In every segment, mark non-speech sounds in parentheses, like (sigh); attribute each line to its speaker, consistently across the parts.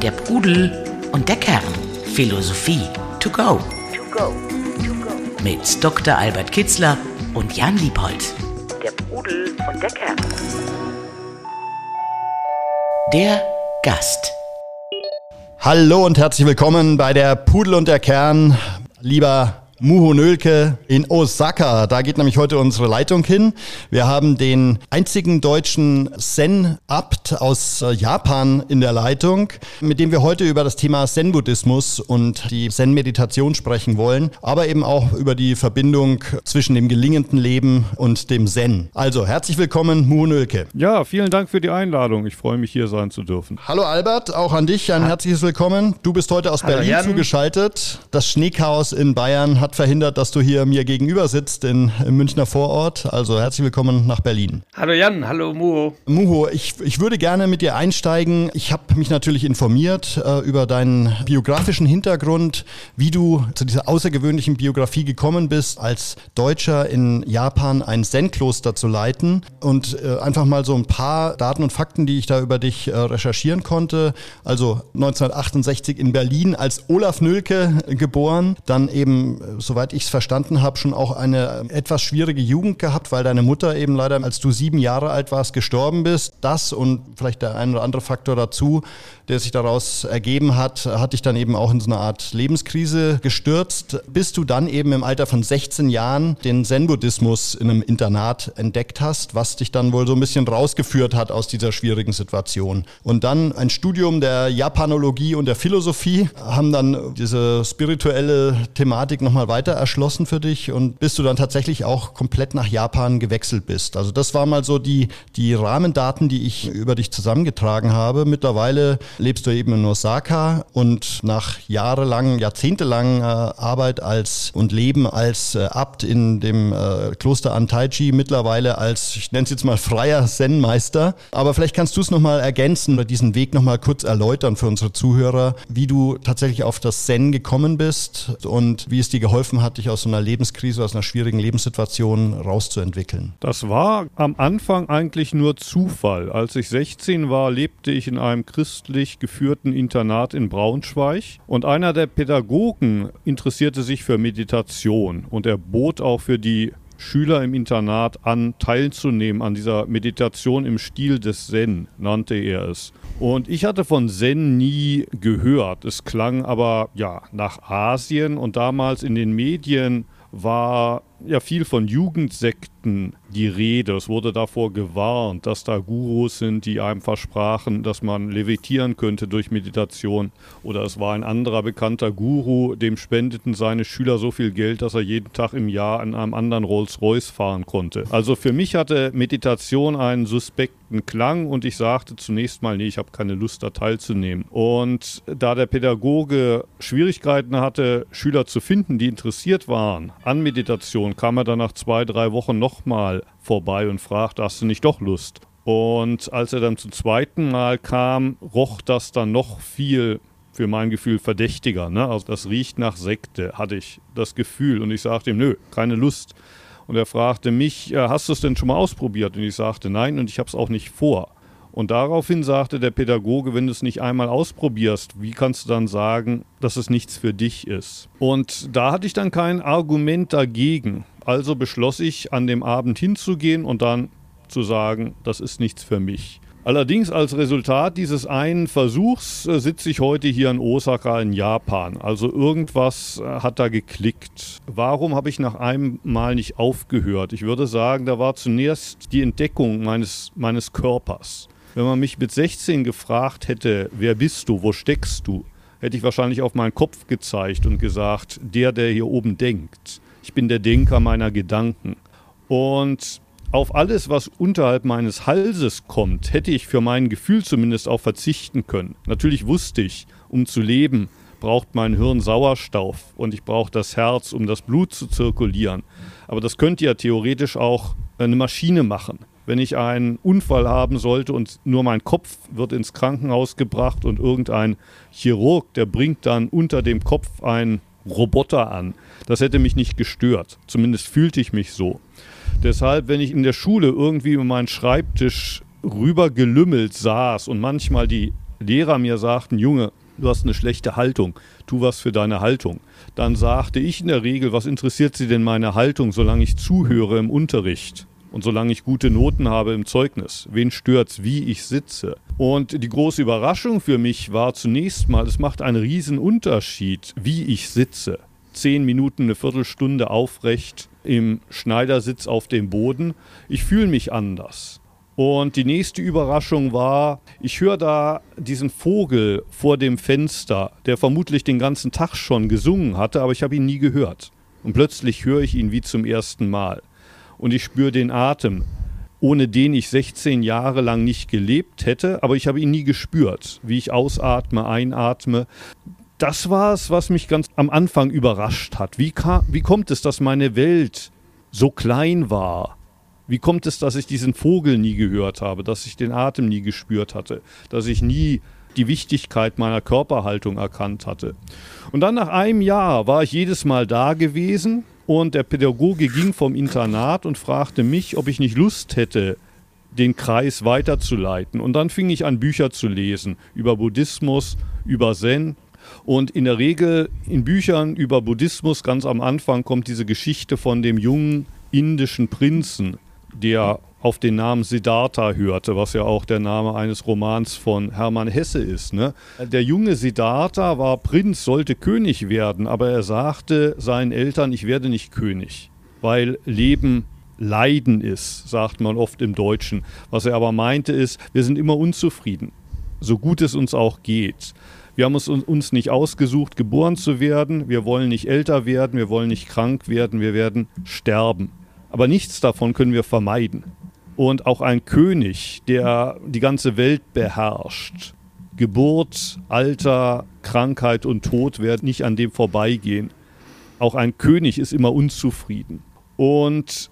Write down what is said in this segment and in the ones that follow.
Speaker 1: Der Pudel und der Kern. Philosophie to go. Mit Dr. Albert Kitzler und Jan Liebold. Der Pudel und der Kern. Der Gast.
Speaker 2: Hallo und herzlich willkommen bei der Pudel und der Kern. Lieber Muho Nölke in Osaka. Da geht nämlich heute unsere Leitung hin. Wir haben den einzigen deutschen Zen-Abt aus äh, Japan in der Leitung, mit dem wir heute über das Thema Zen-Buddhismus und die Zen-Meditation sprechen wollen, aber eben auch über die Verbindung zwischen dem gelingenden Leben und dem Zen. Also herzlich willkommen, Muho Nölke.
Speaker 3: Ja, vielen Dank für die Einladung. Ich freue mich, hier sein zu dürfen.
Speaker 2: Hallo Albert, auch an dich ein herzliches Willkommen. Du bist heute aus
Speaker 4: Hallo
Speaker 2: Berlin
Speaker 4: Jan.
Speaker 2: zugeschaltet. Das Schneechaos in Bayern hat verhindert, dass du hier mir gegenüber sitzt in, im Münchner Vorort. Also herzlich willkommen nach Berlin.
Speaker 4: Hallo Jan, hallo Muho.
Speaker 2: Muho, ich, ich würde gerne mit dir einsteigen. Ich habe mich natürlich informiert äh, über deinen biografischen Hintergrund, wie du zu dieser außergewöhnlichen Biografie gekommen bist, als Deutscher in Japan ein Zen-Kloster zu leiten. Und äh, einfach mal so ein paar Daten und Fakten, die ich da über dich äh, recherchieren konnte. Also 1968 in Berlin als Olaf Nölke geboren, dann eben, äh, soweit ich es verstanden habe, schon auch eine äh, etwas schwierige Jugend gehabt, weil deine Mutter eben leider, als du sieben Jahre alt warst, gestorben bist. Das und vielleicht der ein oder andere Faktor dazu, der sich daraus ergeben hat, hat dich dann eben auch in so eine Art Lebenskrise gestürzt, bis du dann eben im Alter von 16 Jahren den Zen-Buddhismus in einem Internat entdeckt hast, was dich dann wohl so ein bisschen rausgeführt hat aus dieser schwierigen Situation. Und dann ein Studium der Japanologie und der Philosophie haben dann diese spirituelle Thematik nochmal weiter erschlossen für dich und bis du dann tatsächlich auch komplett nach Japan gewechselt bist. Also das war mal so die, die Rahmendaten, die ich über dich zusammengetragen habe. Mittlerweile lebst du eben in Osaka und nach jahrelang, jahrzehntelang äh, Arbeit als und Leben als äh, Abt in dem äh, Kloster Antaichi, mittlerweile als, ich nenne es jetzt mal freier Zen-Meister. Aber vielleicht kannst du es nochmal ergänzen oder diesen Weg nochmal kurz erläutern für unsere Zuhörer, wie du tatsächlich auf das Zen gekommen bist und wie es dir geholfen hat, dich aus so einer Lebenskrise, aus einer schwierigen Lebenssituation rauszuentwickeln.
Speaker 3: Das war am Anfang eigentlich nur Zufall. Als ich 16 war, lebte ich in einem christlich geführten Internat in Braunschweig und einer der Pädagogen interessierte sich für Meditation und er bot auch für die Schüler im Internat an, teilzunehmen an dieser Meditation im Stil des Zen, nannte er es. Und ich hatte von Zen nie gehört. Es klang aber ja nach Asien und damals in den Medien war ja viel von Jugendsekten die Rede. Es wurde davor gewarnt, dass da Gurus sind, die einem versprachen, dass man levitieren könnte durch Meditation. Oder es war ein anderer bekannter Guru, dem spendeten seine Schüler so viel Geld, dass er jeden Tag im Jahr in einem anderen Rolls-Royce fahren konnte. Also für mich hatte Meditation einen suspekten Klang und ich sagte zunächst mal, nee, ich habe keine Lust da teilzunehmen. Und da der Pädagoge Schwierigkeiten hatte, Schüler zu finden, die interessiert waren an Meditation, kam er dann nach zwei, drei Wochen nochmal vorbei und fragte, hast du nicht doch Lust? Und als er dann zum zweiten Mal kam, roch das dann noch viel für mein Gefühl verdächtiger. Ne? Also das riecht nach Sekte, hatte ich das Gefühl. Und ich sagte ihm, nö, keine Lust. Und er fragte mich, "Ja, hast du es denn schon mal ausprobiert? Und ich sagte, nein, und ich habe es auch nicht vor. Und daraufhin sagte der Pädagoge, wenn du es nicht einmal ausprobierst, wie kannst du dann sagen, dass es nichts für dich ist? Und da hatte ich dann kein Argument dagegen. Also beschloss ich, an dem Abend hinzugehen und dann zu sagen, das ist nichts für mich. Allerdings als Resultat dieses einen Versuchs äh, sitze ich heute hier in Osaka in Japan. Also irgendwas äh, hat da geklickt. Warum habe ich nach einem Mal nicht aufgehört? Ich würde sagen, da war zunächst die Entdeckung meines, meines Körpers. Wenn man mich mit 16 gefragt hätte, wer bist du, wo steckst du, hätte ich wahrscheinlich auf meinen Kopf gezeigt und gesagt, der, der hier oben denkt. Ich bin der Denker meiner Gedanken. Und auf alles, was unterhalb meines Halses kommt, hätte ich für mein Gefühl zumindest auch verzichten können. Natürlich wusste ich, um zu leben, braucht mein Hirn Sauerstoff und ich brauche das Herz, um das Blut zu zirkulieren. Aber das könnte ja theoretisch auch eine Maschine machen. Wenn ich einen Unfall haben sollte und nur mein Kopf wird ins Krankenhaus gebracht und irgendein Chirurg, der bringt dann unter dem Kopf einen Roboter an. Das hätte mich nicht gestört. Zumindest fühlte ich mich so. Deshalb, wenn ich in der Schule irgendwie über meinen Schreibtisch rüber gelümmelt saß und manchmal die Lehrer mir sagten, Junge, du hast eine schlechte Haltung, tu was für deine Haltung, dann sagte ich in der Regel, was interessiert Sie denn meine Haltung, solange ich zuhöre im Unterricht? Und solange ich gute Noten habe im Zeugnis, wen stört's, wie ich sitze? Und die große Überraschung für mich war zunächst mal, es macht einen riesen Unterschied, wie ich sitze. Zehn Minuten, eine Viertelstunde aufrecht im Schneidersitz auf dem Boden. Ich fühle mich anders. Und die nächste Überraschung war, ich höre da diesen Vogel vor dem Fenster, der vermutlich den ganzen Tag schon gesungen hatte, aber ich habe ihn nie gehört. Und plötzlich höre ich ihn wie zum ersten Mal und ich spüre den Atem, ohne den ich 16 Jahre lang nicht gelebt hätte, aber ich habe ihn nie gespürt, wie ich ausatme, einatme. Das war es, was mich ganz am Anfang überrascht hat. Wie, kam, wie kommt es, dass meine Welt so klein war? Wie kommt es, dass ich diesen Vogel nie gehört habe, dass ich den Atem nie gespürt hatte, dass ich nie die Wichtigkeit meiner Körperhaltung erkannt hatte? Und dann nach einem Jahr war ich jedes Mal da gewesen und der Pädagoge ging vom Internat und fragte mich, ob ich nicht Lust hätte, den Kreis weiterzuleiten. Und dann fing ich an, Bücher zu lesen über Buddhismus, über Zen. Und in der Regel in Büchern über Buddhismus ganz am Anfang kommt diese Geschichte von dem jungen indischen Prinzen, der auf den Namen Siddhartha hörte, was ja auch der Name eines Romans von Hermann Hesse ist. Ne? Der junge Siddhartha war Prinz, sollte König werden, aber er sagte seinen Eltern, ich werde nicht König, weil Leben Leiden ist, sagt man oft im Deutschen. Was er aber meinte ist, wir sind immer unzufrieden, so gut es uns auch geht. Wir haben es uns nicht ausgesucht, geboren zu werden. Wir wollen nicht älter werden, wir wollen nicht krank werden, wir werden sterben. Aber nichts davon können wir vermeiden und auch ein König, der die ganze Welt beherrscht. Geburt, Alter, Krankheit und Tod werden nicht an dem vorbeigehen. Auch ein König ist immer unzufrieden. Und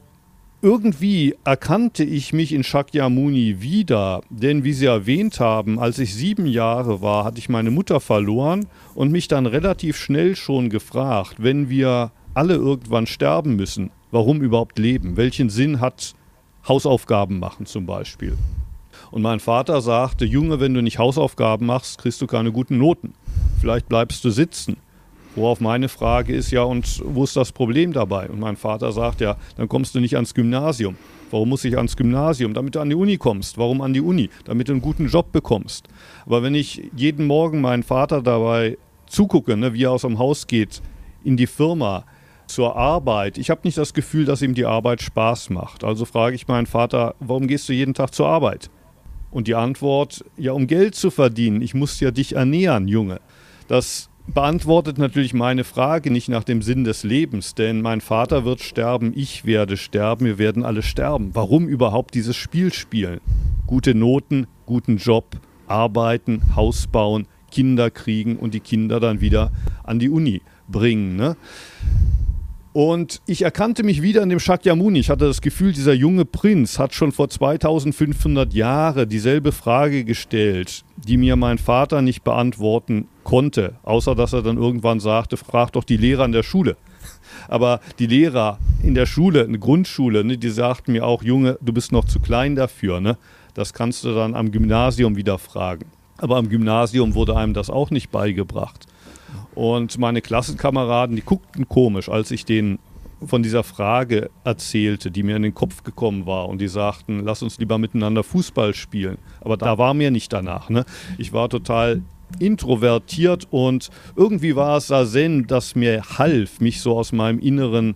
Speaker 3: irgendwie erkannte ich mich in Shakyamuni wieder, denn wie Sie erwähnt haben, als ich sieben Jahre war, hatte ich meine Mutter verloren und mich dann relativ schnell schon gefragt, wenn wir alle irgendwann sterben müssen, warum überhaupt leben? Welchen Sinn hat Hausaufgaben machen zum Beispiel. Und mein Vater sagte, Junge, wenn du nicht Hausaufgaben machst, kriegst du keine guten Noten. Vielleicht bleibst du sitzen. Worauf meine Frage ist, ja, und wo ist das Problem dabei? Und mein Vater sagt, ja, dann kommst du nicht ans Gymnasium. Warum muss ich ans Gymnasium? Damit du an die Uni kommst. Warum an die Uni? Damit du einen guten Job bekommst. Aber wenn ich jeden Morgen meinen Vater dabei zugucke, ne, wie er aus dem Haus geht, in die Firma, zur Arbeit. Ich habe nicht das Gefühl, dass ihm die Arbeit Spaß macht. Also frage ich meinen Vater, warum gehst du jeden Tag zur Arbeit? Und die Antwort, ja, um Geld zu verdienen. Ich muss ja dich ernähren, Junge. Das beantwortet natürlich meine Frage nicht nach dem Sinn des Lebens, denn mein Vater wird sterben, ich werde sterben, wir werden alle sterben. Warum überhaupt dieses Spiel spielen? Gute Noten, guten Job, arbeiten, Haus bauen, Kinder kriegen und die Kinder dann wieder an die Uni bringen. Ne? Und ich erkannte mich wieder in dem Shakyamuni. Ich hatte das Gefühl, dieser junge Prinz hat schon vor 2500 Jahren dieselbe Frage gestellt, die mir mein Vater nicht beantworten konnte, außer dass er dann irgendwann sagte, frag doch die Lehrer in der Schule. Aber die Lehrer in der Schule, eine Grundschule, ne, die sagten mir auch, Junge, du bist noch zu klein dafür. Ne? Das kannst du dann am Gymnasium wieder fragen. Aber am Gymnasium wurde einem das auch nicht beigebracht. Und meine Klassenkameraden, die guckten komisch, als ich denen von dieser Frage erzählte, die mir in den Kopf gekommen war. Und die sagten, lass uns lieber miteinander Fußball spielen. Aber da war mir nicht danach. Ne? Ich war total introvertiert und irgendwie war es Sazen, das mir half, mich so aus meinem inneren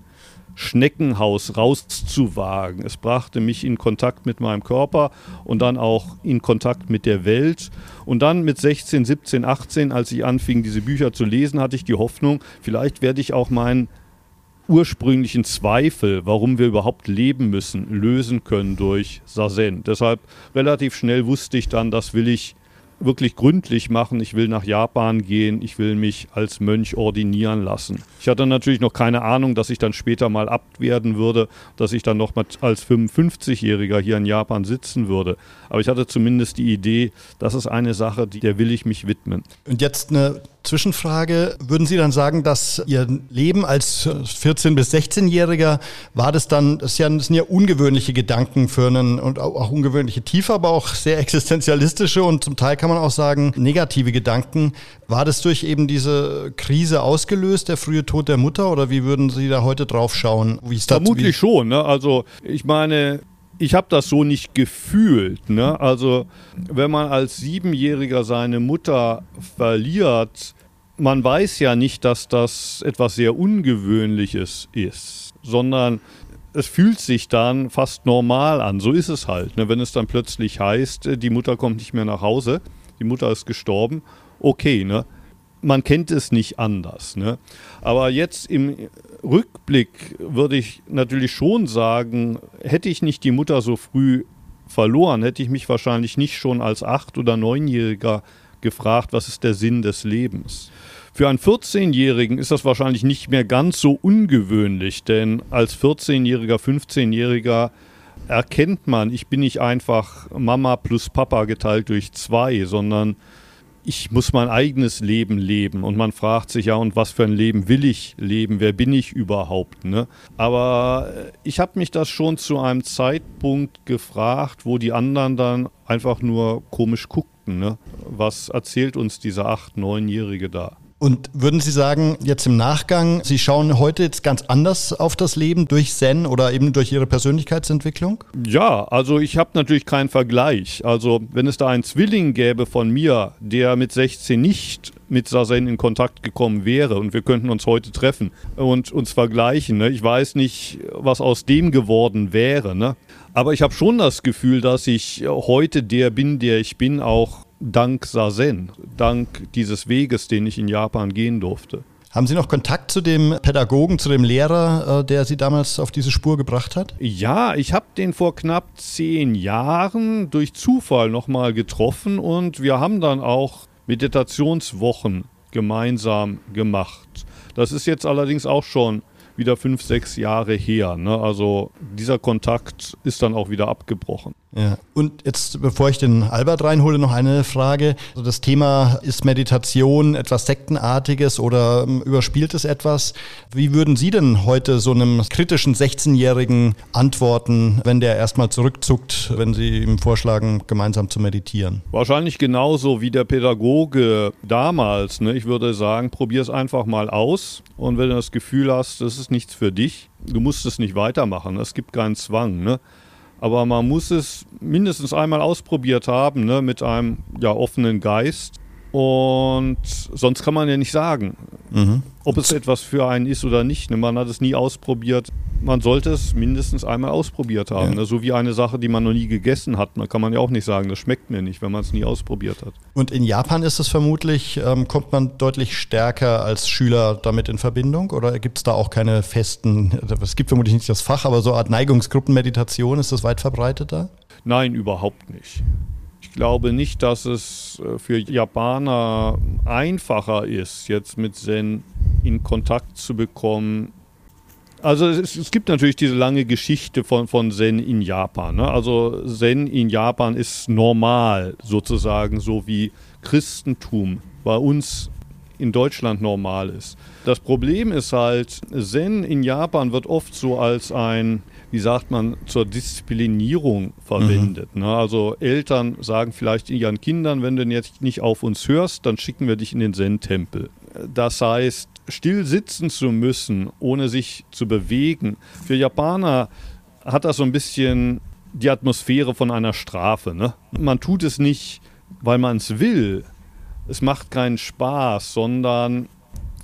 Speaker 3: Schneckenhaus rauszuwagen. Es brachte mich in Kontakt mit meinem Körper und dann auch in Kontakt mit der Welt. Und dann mit 16, 17, 18, als ich anfing, diese Bücher zu lesen, hatte ich die Hoffnung, vielleicht werde ich auch meinen ursprünglichen Zweifel, warum wir überhaupt leben müssen, lösen können durch Sazen. Deshalb relativ schnell wusste ich dann, das will ich wirklich gründlich machen. Ich will nach Japan gehen, ich will mich als Mönch ordinieren lassen. Ich hatte natürlich noch keine Ahnung, dass ich dann später mal Abt werden würde, dass ich dann noch mal als 55-Jähriger hier in Japan sitzen würde. Aber ich hatte zumindest die Idee, das ist eine Sache, der will ich mich widmen.
Speaker 2: Und jetzt eine Zwischenfrage. Würden Sie dann sagen, dass Ihr Leben als 14- bis 16-Jähriger war das dann, das, das sind ja ungewöhnliche Gedanken für einen und auch ungewöhnliche Tiefe, aber auch sehr existenzialistische und zum Teil kann man auch sagen negative Gedanken. War das durch eben diese Krise ausgelöst, der frühe Tod der Mutter oder wie würden Sie da heute drauf schauen?
Speaker 3: Vermutlich schon. Ne? Also ich meine, ich habe das so nicht gefühlt. Ne? Also wenn man als Siebenjähriger seine Mutter verliert, man weiß ja nicht, dass das etwas sehr Ungewöhnliches ist, sondern es fühlt sich dann fast normal an. So ist es halt. Ne? Wenn es dann plötzlich heißt, äh, die Mutter kommt nicht mehr nach Hause, die Mutter ist gestorben, okay, ne? Man kennt es nicht anders. Ne? Aber jetzt im Rückblick würde ich natürlich schon sagen, hätte ich nicht die Mutter so früh verloren, hätte ich mich wahrscheinlich nicht schon als Acht- oder Neunjähriger gefragt, was ist der Sinn des Lebens. Für einen 14-Jährigen ist das wahrscheinlich nicht mehr ganz so ungewöhnlich, denn als 14-Jähriger, 15-Jähriger erkennt man, ich bin nicht einfach Mama plus Papa geteilt durch zwei, sondern ich muss mein eigenes Leben leben. Und man fragt sich ja, und was für ein Leben will ich leben? Wer bin ich überhaupt? Ne? Aber ich habe mich das schon zu einem Zeitpunkt gefragt, wo die anderen dann einfach nur komisch guckten. Ne? Was erzählt uns dieser acht-, neunjährige da?
Speaker 2: Und würden Sie sagen, jetzt im Nachgang, Sie schauen heute jetzt ganz anders auf das Leben durch Zen oder eben durch Ihre Persönlichkeitsentwicklung?
Speaker 3: Ja, also ich habe natürlich keinen Vergleich. Also wenn es da einen Zwilling gäbe von mir, der mit 16 nicht mit Sazen in Kontakt gekommen wäre und wir könnten uns heute treffen und uns vergleichen. Ne? Ich weiß nicht, was aus dem geworden wäre. Ne? Aber ich habe schon das Gefühl, dass ich heute der bin, der ich bin, auch dank Sazen, dank dieses Weges, den ich in Japan gehen durfte.
Speaker 2: Haben Sie noch Kontakt zu dem Pädagogen, zu dem Lehrer, äh, der Sie damals auf diese Spur gebracht hat?
Speaker 3: Ja, ich habe den vor knapp zehn Jahren durch Zufall nochmal getroffen und wir haben dann auch Meditationswochen gemeinsam gemacht. Das ist jetzt allerdings auch schon wieder fünf, sechs Jahre her. Ne? Also dieser Kontakt ist dann auch wieder abgebrochen.
Speaker 2: Ja. Und jetzt, bevor ich den Albert reinhole, noch eine Frage. Also das Thema ist Meditation etwas Sektenartiges oder ähm, überspieltes etwas? Wie würden Sie denn heute so einem kritischen 16-Jährigen antworten, wenn der erstmal zurückzuckt, wenn Sie ihm vorschlagen, gemeinsam zu meditieren?
Speaker 3: Wahrscheinlich genauso wie der Pädagoge damals. Ne? Ich würde sagen, probier es einfach mal aus. Und wenn du das Gefühl hast, das ist nichts für dich, du musst es nicht weitermachen. Es gibt keinen Zwang. Ne? Aber man muss es mindestens einmal ausprobiert haben, ne, mit einem ja, offenen Geist. Und sonst kann man ja nicht sagen, mhm. ob es etwas für einen ist oder nicht. Ne? Man hat es nie ausprobiert. Man sollte es mindestens einmal ausprobiert haben. Ja. Ne? So wie eine Sache, die man noch nie gegessen hat. Da kann man ja auch nicht sagen, das schmeckt mir nicht, wenn man es nie ausprobiert hat.
Speaker 2: Und in Japan ist es vermutlich, ähm, kommt man deutlich stärker als Schüler damit in Verbindung? Oder gibt es da auch keine festen, es gibt vermutlich nicht das Fach, aber so eine Art Neigungsgruppenmeditation, ist das weit verbreiteter?
Speaker 3: Nein, überhaupt nicht glaube nicht, dass es äh, für Japaner einfacher ist, jetzt mit Zen in Kontakt zu bekommen. Also es, es gibt natürlich diese lange Geschichte von, von Zen in Japan. Ne? Also Zen in Japan ist normal sozusagen, so wie Christentum bei uns in Deutschland normal ist. Das Problem ist halt, Zen in Japan wird oft so als ein wie sagt man, zur Disziplinierung verwendet. Mhm. Ne? Also Eltern sagen vielleicht ihren Kindern, wenn du jetzt nicht auf uns hörst, dann schicken wir dich in den Zen-Tempel. Das heißt, still sitzen zu müssen, ohne sich zu bewegen. Für Japaner hat das so ein bisschen die Atmosphäre von einer Strafe. Ne? Man tut es nicht, weil man es will. Es macht keinen Spaß, sondern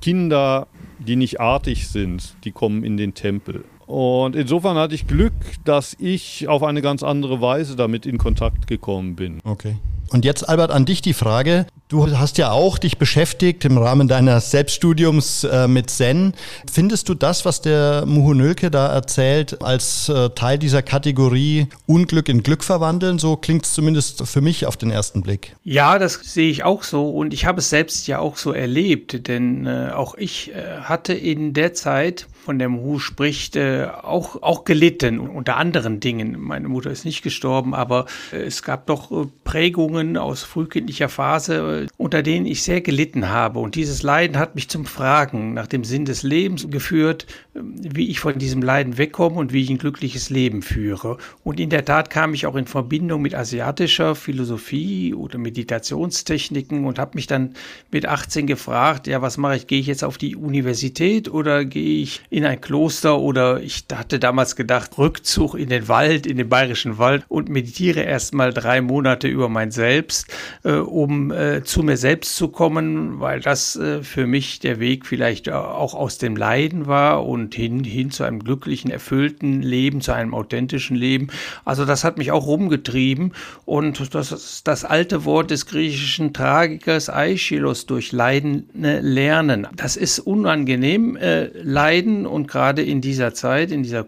Speaker 3: Kinder, die nicht artig sind, die kommen in den Tempel. Und insofern hatte ich Glück, dass ich auf eine ganz andere Weise damit in Kontakt gekommen bin.
Speaker 2: Okay. Und jetzt, Albert, an dich die Frage. Du hast ja auch dich beschäftigt im Rahmen deines Selbststudiums äh, mit Zen. Findest du das, was der Muhunölke da erzählt, als äh, Teil dieser Kategorie Unglück in Glück verwandeln? So klingt es zumindest für mich auf den ersten Blick.
Speaker 4: Ja, das sehe ich auch so und ich habe es selbst ja auch so erlebt, denn äh, auch ich äh, hatte in der Zeit von der Muhu spricht, äh, auch, auch gelitten unter anderen Dingen. Meine Mutter ist nicht gestorben, aber äh, es gab doch Prägungen aus frühkindlicher Phase, unter denen ich sehr gelitten habe. Und dieses Leiden hat mich zum Fragen nach dem Sinn des Lebens geführt, wie ich von diesem Leiden wegkomme und wie ich ein glückliches Leben führe. Und in der Tat kam ich auch in Verbindung mit asiatischer Philosophie oder Meditationstechniken und habe mich dann mit 18 gefragt, ja, was mache ich? Gehe ich jetzt auf die Universität oder gehe ich in ein Kloster oder ich hatte damals gedacht, Rückzug in den Wald, in den bayerischen Wald und meditiere erst mal drei Monate über mein Selbst, äh, um äh, zu mir selbst zu kommen, weil das äh, für mich der Weg vielleicht auch aus dem Leiden war und hin, hin zu einem glücklichen, erfüllten Leben, zu einem authentischen Leben. Also das hat mich auch rumgetrieben und das das alte Wort des griechischen Tragikers Aeschylus durch Leiden äh, lernen. Das ist unangenehm, äh, Leiden und gerade in dieser Zeit, in dieser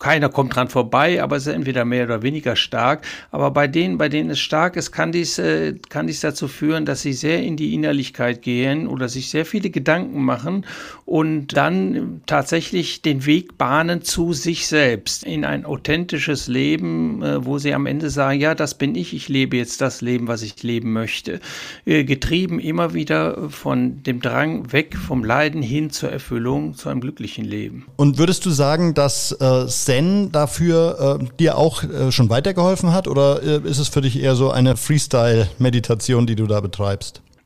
Speaker 4: keiner kommt dran vorbei, aber es ist entweder mehr oder weniger stark. Aber bei denen, bei denen es stark ist, kann dies, äh, kann dies dazu führen, dass sie sehr in die Innerlichkeit gehen oder sich sehr viele Gedanken machen und dann tatsächlich den Weg bahnen zu sich selbst in ein authentisches Leben, äh, wo sie am Ende sagen, ja, das bin ich, ich lebe jetzt das Leben, was ich leben möchte. Äh, getrieben immer wieder von dem Drang weg vom Leiden hin zur Erfüllung, zu einem glücklichen Leben.
Speaker 2: Und würdest du sagen, dass äh, Zen dafür äh, dir auch äh, schon weitergeholfen hat oder ist es für dich eher so eine Freestyle-Meditation, die du da betreibst?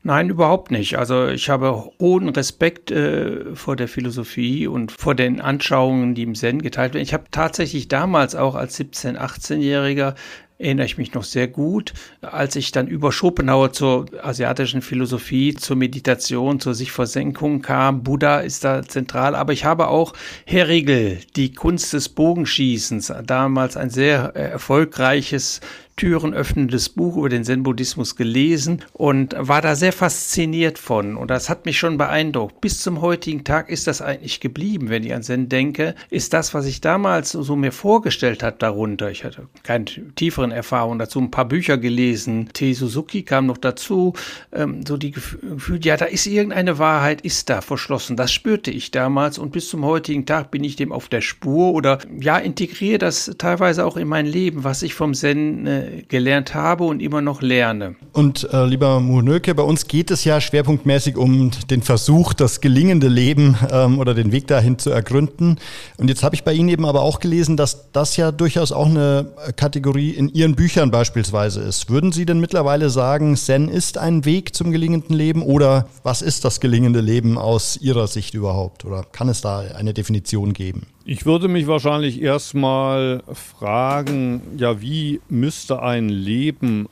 Speaker 4: Nein, überhaupt nicht. Also ich habe hohen Respekt äh, vor der Philosophie und vor den Anschauungen, die im Zen geteilt werden. Ich habe tatsächlich damals auch als 17-, 18-Jähriger erinnere ich mich noch sehr gut, als ich dann über Schopenhauer zur asiatischen Philosophie, zur Meditation, zur Sichversenkung kam. Buddha ist da zentral, aber ich habe auch Herr Riegel, die Kunst des Bogenschießens, damals ein sehr erfolgreiches Türen öffnendes Buch über den Zen-Buddhismus gelesen und war da sehr fasziniert von. Und das hat mich schon beeindruckt. Bis zum heutigen Tag ist das eigentlich geblieben, wenn ich an Zen denke, ist das, was ich damals so mir vorgestellt habe darunter. Ich hatte keine tieferen Erfahrungen dazu, ein paar Bücher gelesen. T. Suzuki kam noch dazu. Ähm, so die Gefühl, ja, da ist irgendeine Wahrheit, ist da verschlossen. Das spürte ich damals und bis zum heutigen Tag bin ich dem auf der Spur oder ja, integriere das teilweise auch in mein Leben, was ich vom Zen äh, gelernt habe und immer noch lerne.
Speaker 2: Und äh, lieber Muhnöke, bei uns geht es ja schwerpunktmäßig um den Versuch, das gelingende Leben ähm, oder den Weg dahin zu ergründen. Und jetzt habe ich bei Ihnen eben aber auch gelesen, dass das ja durchaus auch eine Kategorie in Ihren Büchern beispielsweise ist. Würden Sie denn mittlerweile sagen, Zen ist ein Weg zum gelingenden Leben oder was ist das gelingende Leben aus Ihrer Sicht überhaupt? Oder kann es da eine Definition geben?
Speaker 3: Ich würde mich wahrscheinlich erstmal fragen, ja, wie müsste ein Leben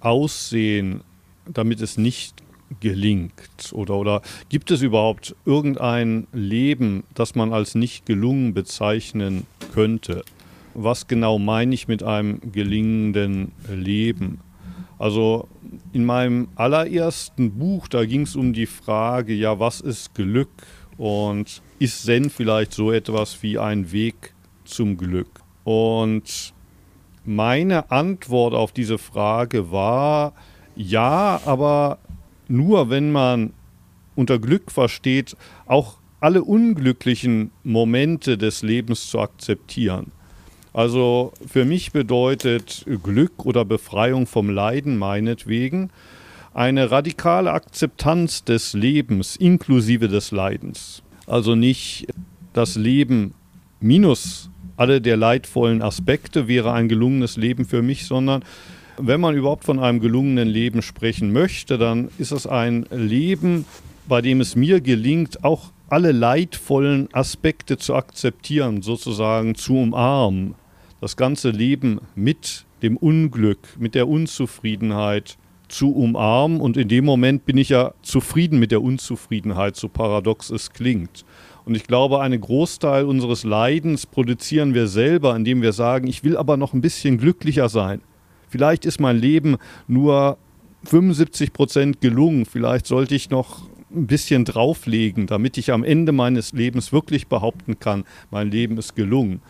Speaker 3: aussehen, damit es nicht gelingt? Oder, oder gibt es überhaupt irgendein Leben, das man als nicht gelungen bezeichnen könnte? Was genau meine ich mit einem gelingenden Leben? Also in meinem allerersten Buch, da ging es um die Frage, ja, was ist Glück? Und ist Zen vielleicht so etwas wie ein Weg zum Glück? Und meine Antwort auf diese Frage war ja, aber nur wenn man unter Glück versteht, auch alle unglücklichen Momente des Lebens zu akzeptieren. Also für mich bedeutet Glück oder Befreiung vom Leiden meinetwegen eine radikale Akzeptanz des Lebens inklusive des Leidens. Also nicht das Leben minus alle der leidvollen Aspekte wäre ein gelungenes Leben für mich, sondern wenn man überhaupt von einem gelungenen Leben sprechen möchte, dann ist es ein Leben, bei dem es mir gelingt, auch alle leidvollen Aspekte zu akzeptieren, sozusagen zu umarmen. Das ganze Leben mit dem Unglück, mit der Unzufriedenheit, zu umarmen. Und in dem Moment bin ich ja zufrieden mit der Unzufriedenheit, so paradox es klingt. Und ich glaube, einen Großteil unseres Leidens produzieren wir selber, indem wir sagen, ich will aber noch ein bisschen glücklicher sein. Vielleicht ist mein Leben nur 75 Prozent gelungen. Vielleicht sollte ich noch ein bisschen drauflegen, damit ich am Ende meines Lebens wirklich behaupten kann, mein Leben ist gelungen.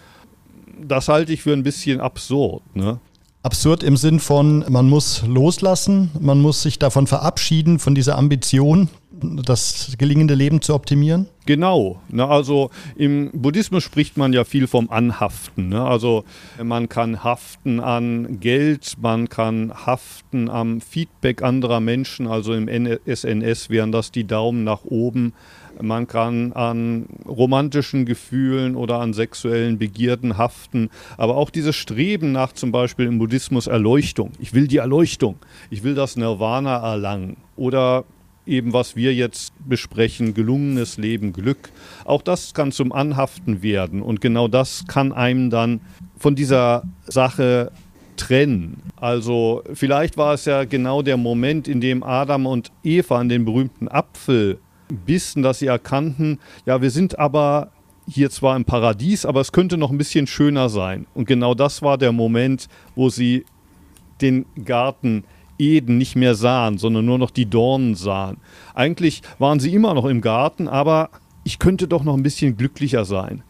Speaker 3: Das halte ich für ein bisschen absurd. Ne?
Speaker 2: Absurd im Sinn von, man muss loslassen, man muss sich davon verabschieden, von dieser Ambition, das gelingende Leben zu optimieren?
Speaker 3: Genau. Ne, also im Buddhismus spricht man ja viel vom Anhaften. Ne? Also man kann haften an Geld, man kann haften am Feedback anderer Menschen. Also im SNS wären das die Daumen nach oben. Man kann an romantischen Gefühlen oder an sexuellen Begierden haften. Aber auch dieses Streben nach zum Beispiel im Buddhismus Erleuchtung. Ich will die Erleuchtung. Ich will das Nirvana erlangen. Oder eben was wir jetzt besprechen, gelungenes Leben, Glück. Auch das kann zum Anhaften werden und genau das kann einem dann von dieser Sache trennen. Also vielleicht war es ja genau der Moment, in dem Adam und Eva an den berühmten Apfel bissen, dass sie erkannten, ja, wir sind aber hier zwar im Paradies, aber es könnte noch ein bisschen schöner sein. Und genau das war der Moment, wo sie den Garten Eden nicht mehr sahen, sondern nur noch die Dornen sahen. Eigentlich waren sie immer noch im Garten, aber ich könnte doch noch ein bisschen glücklicher sein.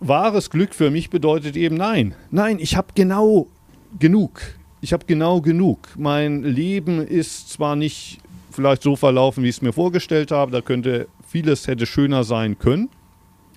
Speaker 3: Wahres Glück für mich bedeutet eben nein. Nein, ich habe genau genug. Ich habe genau genug. Mein Leben ist zwar nicht vielleicht so verlaufen, wie ich es mir vorgestellt habe, da könnte vieles hätte schöner sein können.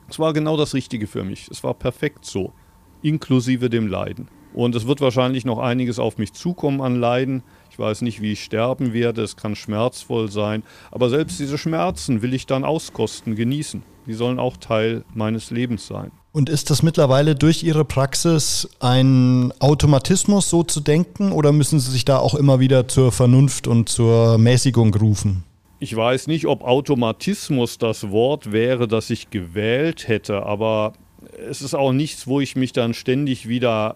Speaker 3: Es war genau das Richtige für mich. Es war perfekt so, inklusive dem Leiden. Und es wird wahrscheinlich noch einiges auf mich zukommen an Leiden. Ich weiß nicht, wie ich sterben werde, es kann schmerzvoll sein, aber selbst diese Schmerzen will ich dann auskosten, genießen. Die sollen auch Teil meines Lebens sein.
Speaker 2: Und ist das mittlerweile durch Ihre Praxis ein Automatismus, so zu denken, oder müssen Sie sich da auch immer wieder zur Vernunft und zur Mäßigung rufen?
Speaker 3: Ich weiß nicht, ob Automatismus das Wort wäre, das ich gewählt hätte, aber es ist auch nichts, wo ich mich dann ständig wieder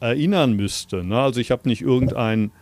Speaker 3: erinnern müsste. Ne? Also ich habe nicht irgendein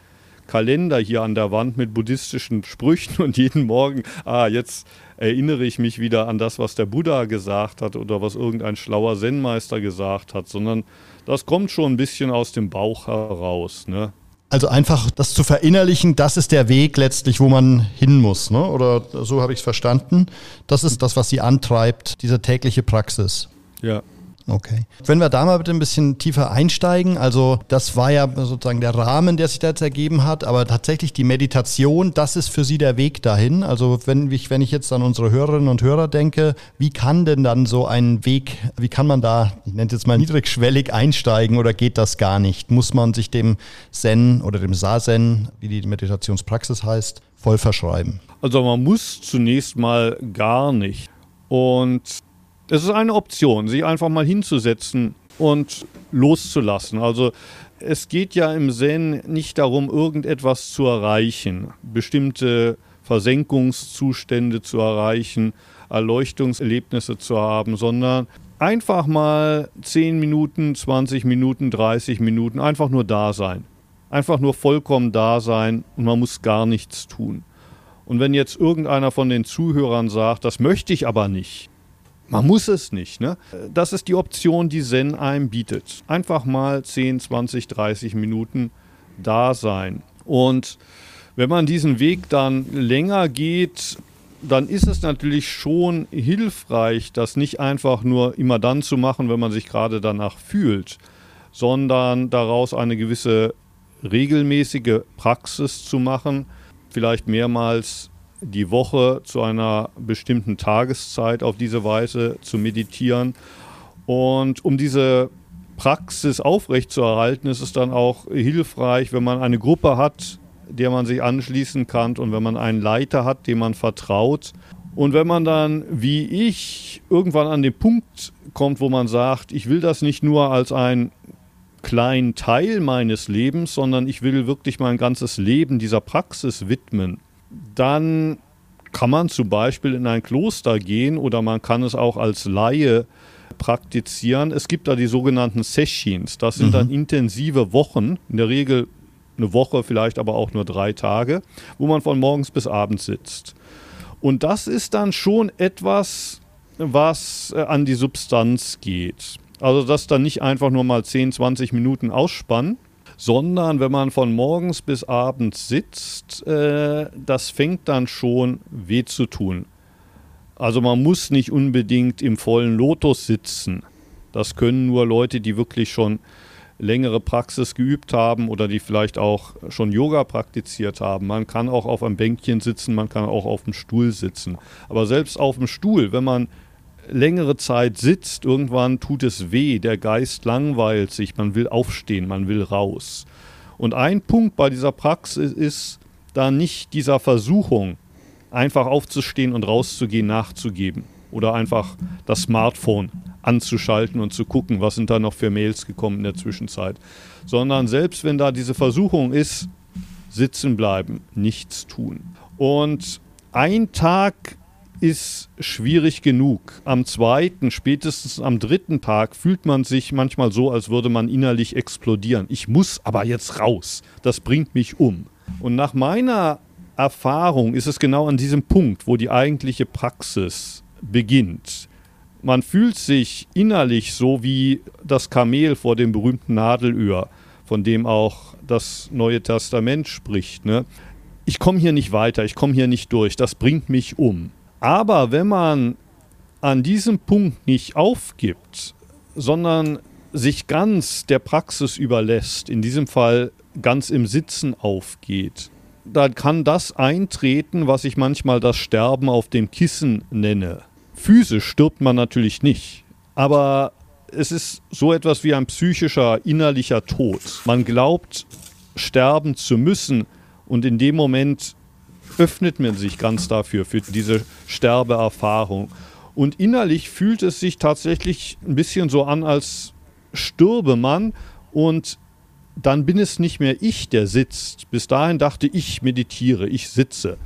Speaker 3: Kalender hier an der Wand mit buddhistischen Sprüchen und jeden Morgen, ah, jetzt erinnere ich mich wieder an das, was der Buddha gesagt hat oder was irgendein schlauer Zen-Meister gesagt hat, sondern das kommt schon ein bisschen aus dem Bauch heraus. Ne?
Speaker 2: Also einfach das zu verinnerlichen, das ist der Weg letztlich, wo man hin muss, ne? oder so habe ich es verstanden. Das ist das, was Sie antreibt, diese tägliche Praxis.
Speaker 3: Ja.
Speaker 2: Okay. Wenn wir da mal bitte ein bisschen tiefer einsteigen, also das war ja sozusagen der Rahmen, der sich da jetzt ergeben hat, aber tatsächlich die Meditation, das ist für Sie der Weg dahin. Also wenn ich, wenn ich jetzt an unsere Hörerinnen und Hörer denke, wie kann denn dann so ein Weg, wie kann man da, ich nenne es jetzt mal niedrigschwellig einsteigen oder geht das gar nicht? Muss man sich dem Zen oder dem Sazen, wie die Meditationspraxis heißt, voll verschreiben?
Speaker 3: Also man muss zunächst mal gar nicht. Und es ist eine Option, sich einfach mal hinzusetzen und loszulassen. Also es geht ja im Zen nicht darum, irgendetwas zu erreichen, bestimmte Versenkungszustände zu erreichen, Erleuchtungserlebnisse zu haben, sondern einfach mal 10 Minuten, 20 Minuten, 30 Minuten einfach nur da sein. Einfach nur vollkommen da sein und man muss gar nichts tun. Und wenn jetzt irgendeiner von den Zuhörern sagt, das möchte ich aber nicht, man muss es nicht. Ne? Das ist die Option, die Zen einem bietet. Einfach mal 10, 20, 30 Minuten da sein. Und wenn man diesen Weg dann länger geht, dann ist es natürlich schon hilfreich, das nicht einfach nur immer dann zu machen, wenn man sich gerade danach fühlt, sondern daraus eine gewisse regelmäßige Praxis zu machen, vielleicht mehrmals die Woche zu einer bestimmten Tageszeit auf diese Weise zu meditieren. Und um diese Praxis aufrechtzuerhalten, ist es dann auch hilfreich, wenn man eine Gruppe hat, der man sich anschließen kann und wenn man einen Leiter hat, dem man vertraut. Und wenn man dann, wie ich, irgendwann an den Punkt kommt, wo man sagt, ich will das nicht nur als einen kleinen Teil meines Lebens, sondern ich will wirklich mein ganzes Leben dieser Praxis widmen, dann kann man zum Beispiel in ein Kloster gehen oder man kann es auch als Laie praktizieren. Es gibt da die sogenannten Sessions. Das sind mhm. dann intensive Wochen, in der Regel eine Woche, vielleicht aber auch nur drei Tage, wo man von morgens bis abends sitzt. Und das ist dann schon etwas, was äh, an die Substanz geht. Also das dann nicht einfach nur mal 10, 20 Minuten ausspannen, sondern wenn man von morgens bis abends sitzt, äh, das fängt dann schon weh zu tun. Also man muss nicht unbedingt im vollen Lotus sitzen. Das können nur Leute, die wirklich schon längere Praxis geübt haben oder die vielleicht auch schon Yoga praktiziert haben. Man kann auch auf einem Bänkchen sitzen, man kann auch auf dem Stuhl sitzen. Aber selbst auf dem Stuhl, wenn man längere Zeit sitzt, irgendwann tut es weh, der Geist langweilt sich, man will aufstehen, man will raus. Und ein Punkt bei dieser Praxis ist da nicht dieser Versuchung, einfach aufzustehen und rauszugehen, nachzugeben oder einfach das Smartphone anzuschalten und zu gucken, was sind da noch für Mails gekommen in der Zwischenzeit, sondern selbst wenn da diese Versuchung ist, sitzen bleiben, nichts tun. Und ein Tag ist schwierig genug. Am zweiten, spätestens am dritten Tag fühlt man sich manchmal so, als würde man innerlich explodieren. Ich muss aber jetzt raus. Das bringt mich um. Und nach meiner Erfahrung ist es genau an diesem Punkt, wo die eigentliche Praxis beginnt. Man fühlt sich innerlich so wie das Kamel vor dem berühmten Nadelöhr, von dem auch das Neue Testament spricht. Ne? Ich komme hier nicht weiter, ich komme hier nicht durch, das bringt mich um. Aber wenn man an diesem Punkt nicht aufgibt, sondern sich ganz der Praxis überlässt, in diesem Fall ganz im Sitzen aufgeht, dann kann das eintreten, was ich manchmal das Sterben auf dem Kissen nenne. Physisch stirbt man natürlich nicht, aber es ist so etwas wie ein psychischer, innerlicher Tod. Man glaubt, sterben zu müssen und in dem Moment öffnet man sich ganz dafür, für diese Sterbeerfahrung. Und innerlich fühlt es sich tatsächlich ein bisschen so an, als stürbe man und dann bin es nicht mehr ich, der sitzt. Bis dahin dachte ich meditiere, ich sitze.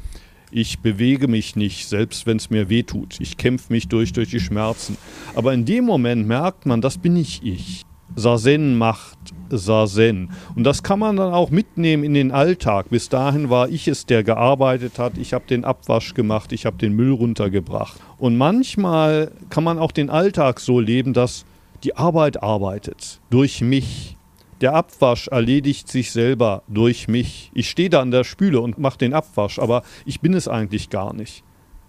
Speaker 3: Ich bewege mich nicht, selbst wenn es mir weh tut. Ich kämpfe mich durch durch die Schmerzen. Aber in dem Moment merkt man, das bin nicht ich. Sazen macht Sazen. Und das kann man dann auch mitnehmen in den Alltag. Bis dahin war ich es, der gearbeitet hat. Ich habe den Abwasch gemacht, ich habe den Müll runtergebracht. Und manchmal kann man auch den Alltag so leben, dass die Arbeit arbeitet durch mich. Der Abwasch erledigt sich selber durch mich. Ich stehe da an der Spüle und mache den Abwasch, aber ich bin es eigentlich gar nicht.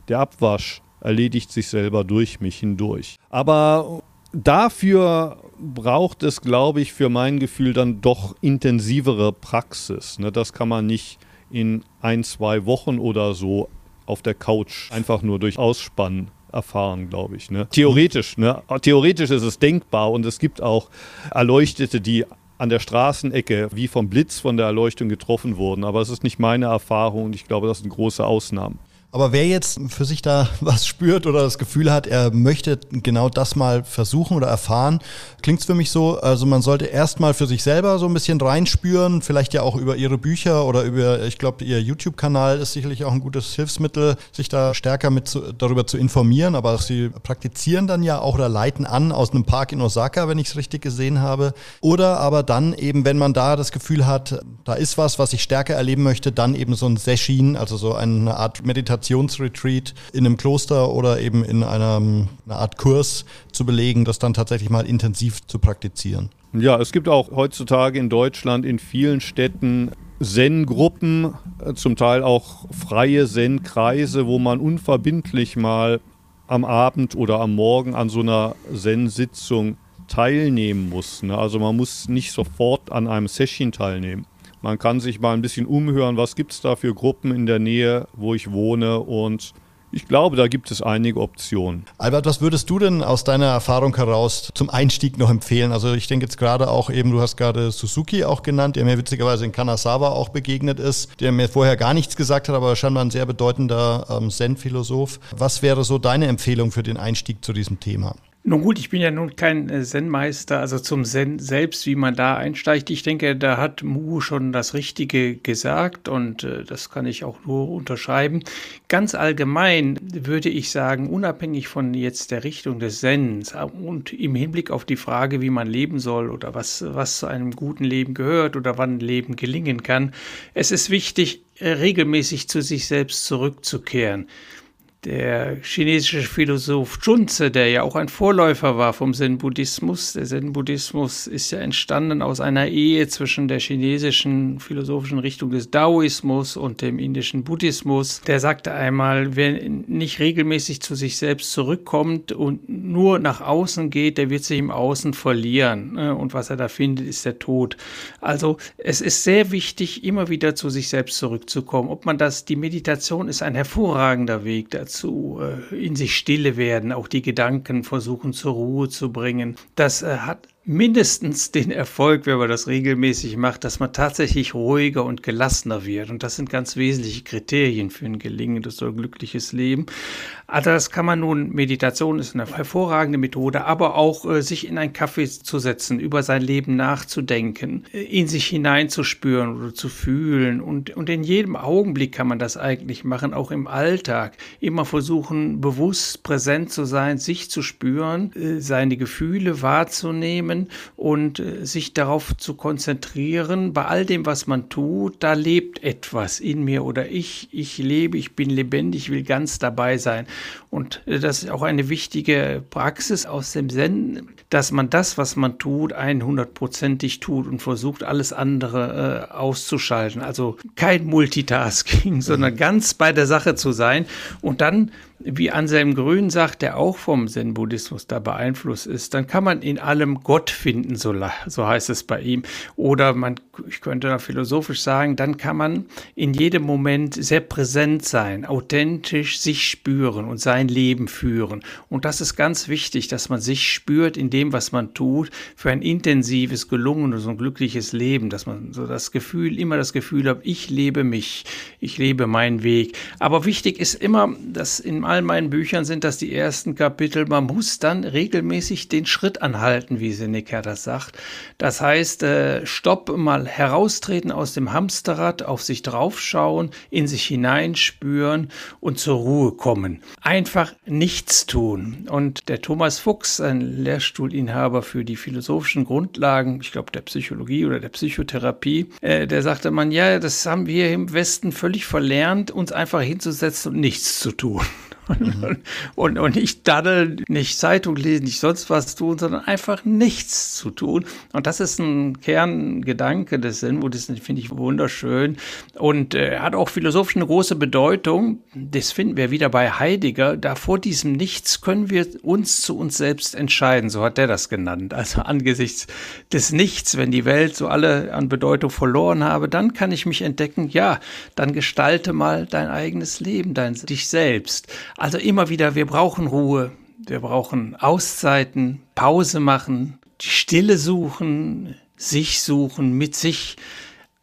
Speaker 3: Der Abwasch erledigt sich selber durch mich hindurch. Aber dafür braucht es, glaube ich, für mein Gefühl dann doch intensivere Praxis. Ne? Das kann man nicht in ein, zwei Wochen oder so auf der Couch einfach nur durch Ausspannen erfahren, glaube ich. Ne? Theoretisch, ne? theoretisch ist es denkbar und es gibt auch Erleuchtete, die an der Straßenecke wie vom Blitz von der Erleuchtung getroffen wurden. Aber es ist nicht meine Erfahrung und ich glaube, das sind große Ausnahmen.
Speaker 2: Aber wer jetzt für sich da (laughs) was spürt oder das Gefühl hat, er möchte genau das mal versuchen oder erfahren, klingt es für mich so, also man sollte erstmal für sich selber so ein bisschen reinspüren, vielleicht ja auch über ihre Bücher oder über, ich glaube, ihr YouTube-Kanal ist sicherlich auch ein gutes Hilfsmittel, sich da stärker mit zu, darüber zu informieren, aber sie praktizieren dann ja auch oder leiten an aus einem Park in Osaka, wenn ich es richtig gesehen habe. Oder aber dann eben, wenn man da das Gefühl hat, da ist was, was ich stärker erleben möchte, dann eben so ein Session, also so eine Art Meditation Meditationsretreat in einem Kloster oder eben in einer, einer Art Kurs zu belegen, das dann tatsächlich mal intensiv zu praktizieren.
Speaker 3: Ja, es gibt auch heutzutage in Deutschland in vielen Städten Zen-Gruppen, zum Teil auch freie Zen-Kreise, wo man unverbindlich mal am Abend oder am Morgen an so einer Zen-Sitzung teilnehmen muss. Ne? Also man muss nicht sofort an einem Session teilnehmen. Man kann sich mal ein bisschen umhören, was gibt es da für Gruppen in der Nähe, wo ich wohne und ich glaube, da gibt es einige Optionen.
Speaker 2: Albert, was würdest du denn aus deiner Erfahrung heraus zum Einstieg noch empfehlen? Also ich denke jetzt gerade auch eben, du hast gerade Suzuki auch genannt, der mir witzigerweise in Kanazawa auch begegnet ist, der mir vorher gar nichts gesagt hat, aber scheinbar ein sehr bedeutender ähm, Zen-Philosoph. Was wäre so deine Empfehlung für den Einstieg zu diesem Thema?
Speaker 4: Nun gut, ich bin ja nun kein äh, Zen-Meister, also zum Zen selbst, wie man da einsteigt. Ich denke, da hat Mu schon das Richtige gesagt und äh, das kann ich auch nur unterschreiben. Ganz allgemein würde ich sagen, unabhängig von jetzt der Richtung des Zens und im Hinblick auf die Frage, wie man leben soll oder was, was zu einem guten Leben gehört oder wann Leben gelingen kann, es ist wichtig, äh, regelmäßig zu sich selbst zurückzukehren Der chinesische Philosoph Junzi, der ja auch ein Vorläufer war vom Zen-Buddhismus, der Zen-Buddhismus ist ja entstanden aus einer Ehe zwischen der chinesischen philosophischen Richtung des Daoismus und dem indischen Buddhismus. Der sagte einmal, wer nicht regelmäßig zu sich selbst zurückkommt und nur nach außen geht, der wird sich im Außen verlieren. Ne? Und was er da findet, ist der Tod. Also es ist sehr wichtig, immer wieder zu sich selbst zurückzukommen. Ob man das, die Meditation ist ein hervorragender Weg dazu, äh, in sich stille werden, auch die Gedanken versuchen zur Ruhe zu bringen. Das äh, hat mindestens den Erfolg, wenn man das regelmäßig macht, dass man tatsächlich ruhiger und gelassener wird. Und das sind ganz wesentliche Kriterien für ein gelingendes oder glückliches Leben. Also das kann man nun, Meditation ist eine hervorragende Methode, aber auch äh, sich in ein Café zu setzen, über sein Leben nachzudenken, äh, in sich hineinzuspüren oder zu fühlen. Und, und in jedem Augenblick kann man das eigentlich machen, auch im Alltag. Immer versuchen, bewusst präsent zu sein, sich zu spüren, äh, seine Gefühle wahrzunehmen nehmen und äh, sich darauf zu konzentrieren, bei all dem, was man tut, da lebt etwas in mir oder ich, ich lebe, ich bin lebendig, will ganz dabei sein. Und das ist auch eine wichtige Praxis aus dem Zen, dass man das, was man tut, 100%ig tut und versucht, alles andere äh, auszuschalten. Also kein Multitasking, (laughs) sondern ganz bei der Sache zu sein und dann wie Anselm Grün sagt, der auch vom Zen-Buddhismus da beeinflusst ist, dann kann man in allem Gott finden, so, so heißt es bei ihm. Oder man, ich könnte da philosophisch sagen, dann kann man in jedem Moment sehr präsent sein, authentisch sich spüren und sein Leben führen. Und das ist ganz wichtig, dass man sich spürt in dem, was man tut, für ein intensives, gelungenes und glückliches Leben, dass man so das Gefühl, immer das Gefühl hat, ich lebe mich, ich lebe meinen Weg. Aber wichtig ist immer, dass in all meinen Büchern sind das die ersten Kapitel. Man muss dann regelmäßig den Schritt anhalten, wie Seneca das sagt. Das heißt, äh, Stopp, mal heraustreten aus dem Hamsterrad, auf sich draufschauen, in sich hineinspüren und zur Ruhe kommen. Einfach nichts tun. Und der Thomas Fuchs, ein Lehrstuhlinhaber für die philosophischen Grundlagen, ich glaube der Psychologie oder der Psychotherapie, äh, der sagte man, ja, das haben wir im Westen völlig verlernt, uns einfach hinzusetzen und nichts zu tun. Mhm. Und, und nicht daddeln, nicht Zeitung lesen, nicht sonst was tun, sondern einfach nichts zu tun. Und das ist ein Kerngedanke des Zen-Buddhisten, finde ich wunderschön. Und äh, hat auch philosophisch eine große Bedeutung. Das finden wir wieder bei Heidegger. Da vor diesem Nichts können wir uns zu uns selbst entscheiden. So hat der das genannt. Also angesichts des Nichts, wenn die Welt so alle an Bedeutung verloren habe, dann kann ich mich entdecken, ja, dann gestalte mal dein eigenes Leben, dein, dich selbst. Also immer wieder, wir brauchen Ruhe, wir brauchen Auszeiten, Pause machen, die Stille suchen, sich suchen, mit sich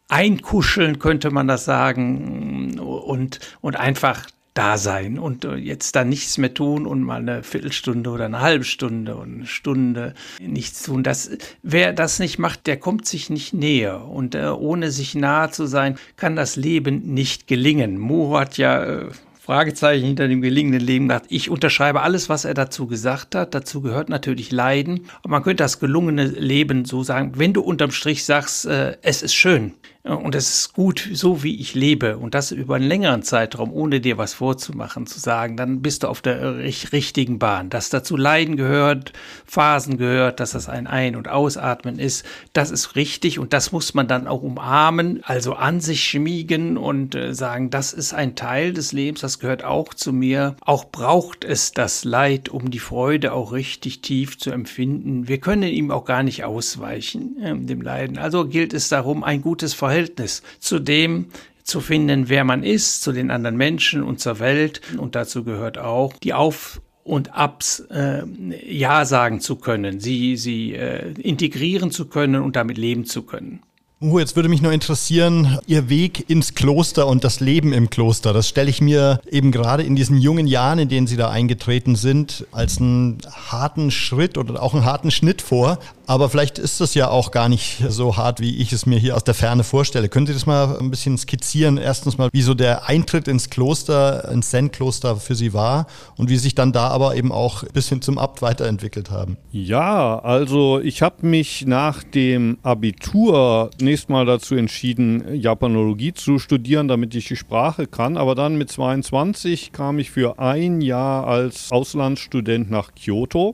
Speaker 4: einkuscheln, könnte man das sagen, und, und einfach da sein und jetzt da nichts mehr tun und mal eine Viertelstunde oder eine halbe Stunde und eine Stunde nichts tun. Das, wer das nicht macht, der kommt sich nicht näher. Und äh, ohne sich nahe zu sein, kann das Leben nicht gelingen. Mo hat ja äh, Fragezeichen hinter dem gelingenden Leben gedacht. Ich unterschreibe alles, was er dazu gesagt hat. Dazu gehört natürlich Leiden. Aber man könnte das gelungene Leben so sagen, wenn du unterm Strich sagst, äh, es ist schön, und es ist gut, so wie ich lebe und das über einen längeren Zeitraum, ohne dir was vorzumachen, zu sagen, dann bist du auf der richtigen Bahn. Dass dazu Leiden gehört, Phasen gehört, dass das ein Ein- und Ausatmen ist, das ist richtig und das muss man dann auch umarmen, also an sich schmiegen und äh, sagen, das ist ein Teil des Lebens, das gehört auch zu mir. Auch braucht es das Leid, um die Freude auch richtig tief zu empfinden. Wir können ihm auch gar nicht ausweichen, äh, dem Leiden. Also gilt es darum, ein gutes Verhalten Verhältnis zu dem zu finden, wer man ist, zu den anderen Menschen und zur Welt. Und dazu gehört auch die Auf- und Abs äh, Ja sagen zu können, sie, sie äh, integrieren zu können und damit leben zu können.
Speaker 2: Oh, jetzt würde mich nur interessieren, Ihr Weg ins Kloster und das Leben im Kloster. Das stelle ich mir eben gerade in diesen jungen Jahren, in denen Sie da eingetreten sind, als einen harten Schritt oder auch einen harten Schnitt vor. Aber vielleicht ist das ja auch gar nicht so hart, wie ich es mir hier aus der Ferne vorstelle. Können Sie das mal ein bisschen skizzieren? Erstens mal, wie so der Eintritt ins Kloster, ins Zen-Kloster für Sie war und wie sich dann da aber eben auch bis hin zum Abt weiterentwickelt haben.
Speaker 3: Ja, also ich habe mich nach dem Abitur zunächst mal dazu entschieden, Japanologie zu studieren, damit ich die Sprache kann. Aber dann mit 22 kam ich für ein Jahr als Auslandsstudent nach Kyoto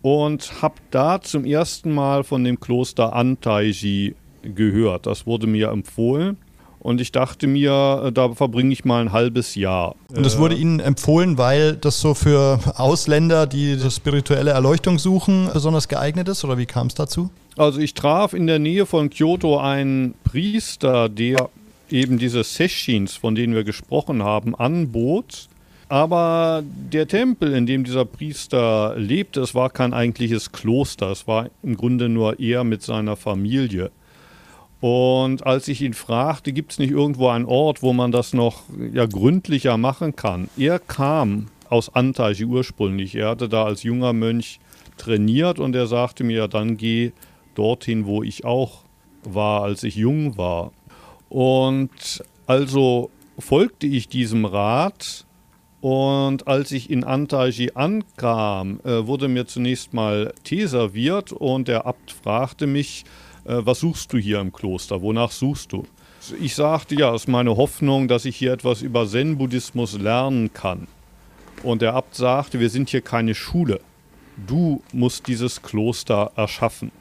Speaker 3: und habe da zum ersten Mal von dem Kloster Antaiji gehört. Das wurde mir empfohlen. Und ich dachte mir, äh, da verbringe ich mal ein halbes Jahr.
Speaker 2: Und das wurde Ihnen empfohlen, weil das so für Ausländer, die die spirituelle Erleuchtung suchen, besonders geeignet ist? Oder wie kam es dazu?
Speaker 3: Also ich traf in der Nähe von Kyoto einen Priester, der eben diese Seshins, von denen wir gesprochen haben, anbot. Aber der Tempel, in dem dieser Priester lebte, es war kein eigentliches Kloster, es war im Grunde nur er mit seiner Familie. Und als ich ihn fragte, gibt es nicht irgendwo einen Ort, wo man das noch ja, gründlicher machen kann? Er kam aus Antaiji ursprünglich. Er hatte da als junger Mönch trainiert und er sagte mir, ja, dann geh dorthin, wo ich auch war, als ich jung war. Und also folgte ich diesem Rat und als ich in Antaiji ankam, äh, wurde mir zunächst mal Tee serviert und der Abt fragte mich, äh, was suchst du hier im Kloster? Wonach suchst du? Ich sagte, ja, es ist meine Hoffnung, dass ich hier etwas über Zen-Buddhismus lernen kann. Und der Abt sagte, wir sind hier keine Schule. Du musst dieses Kloster erschaffen.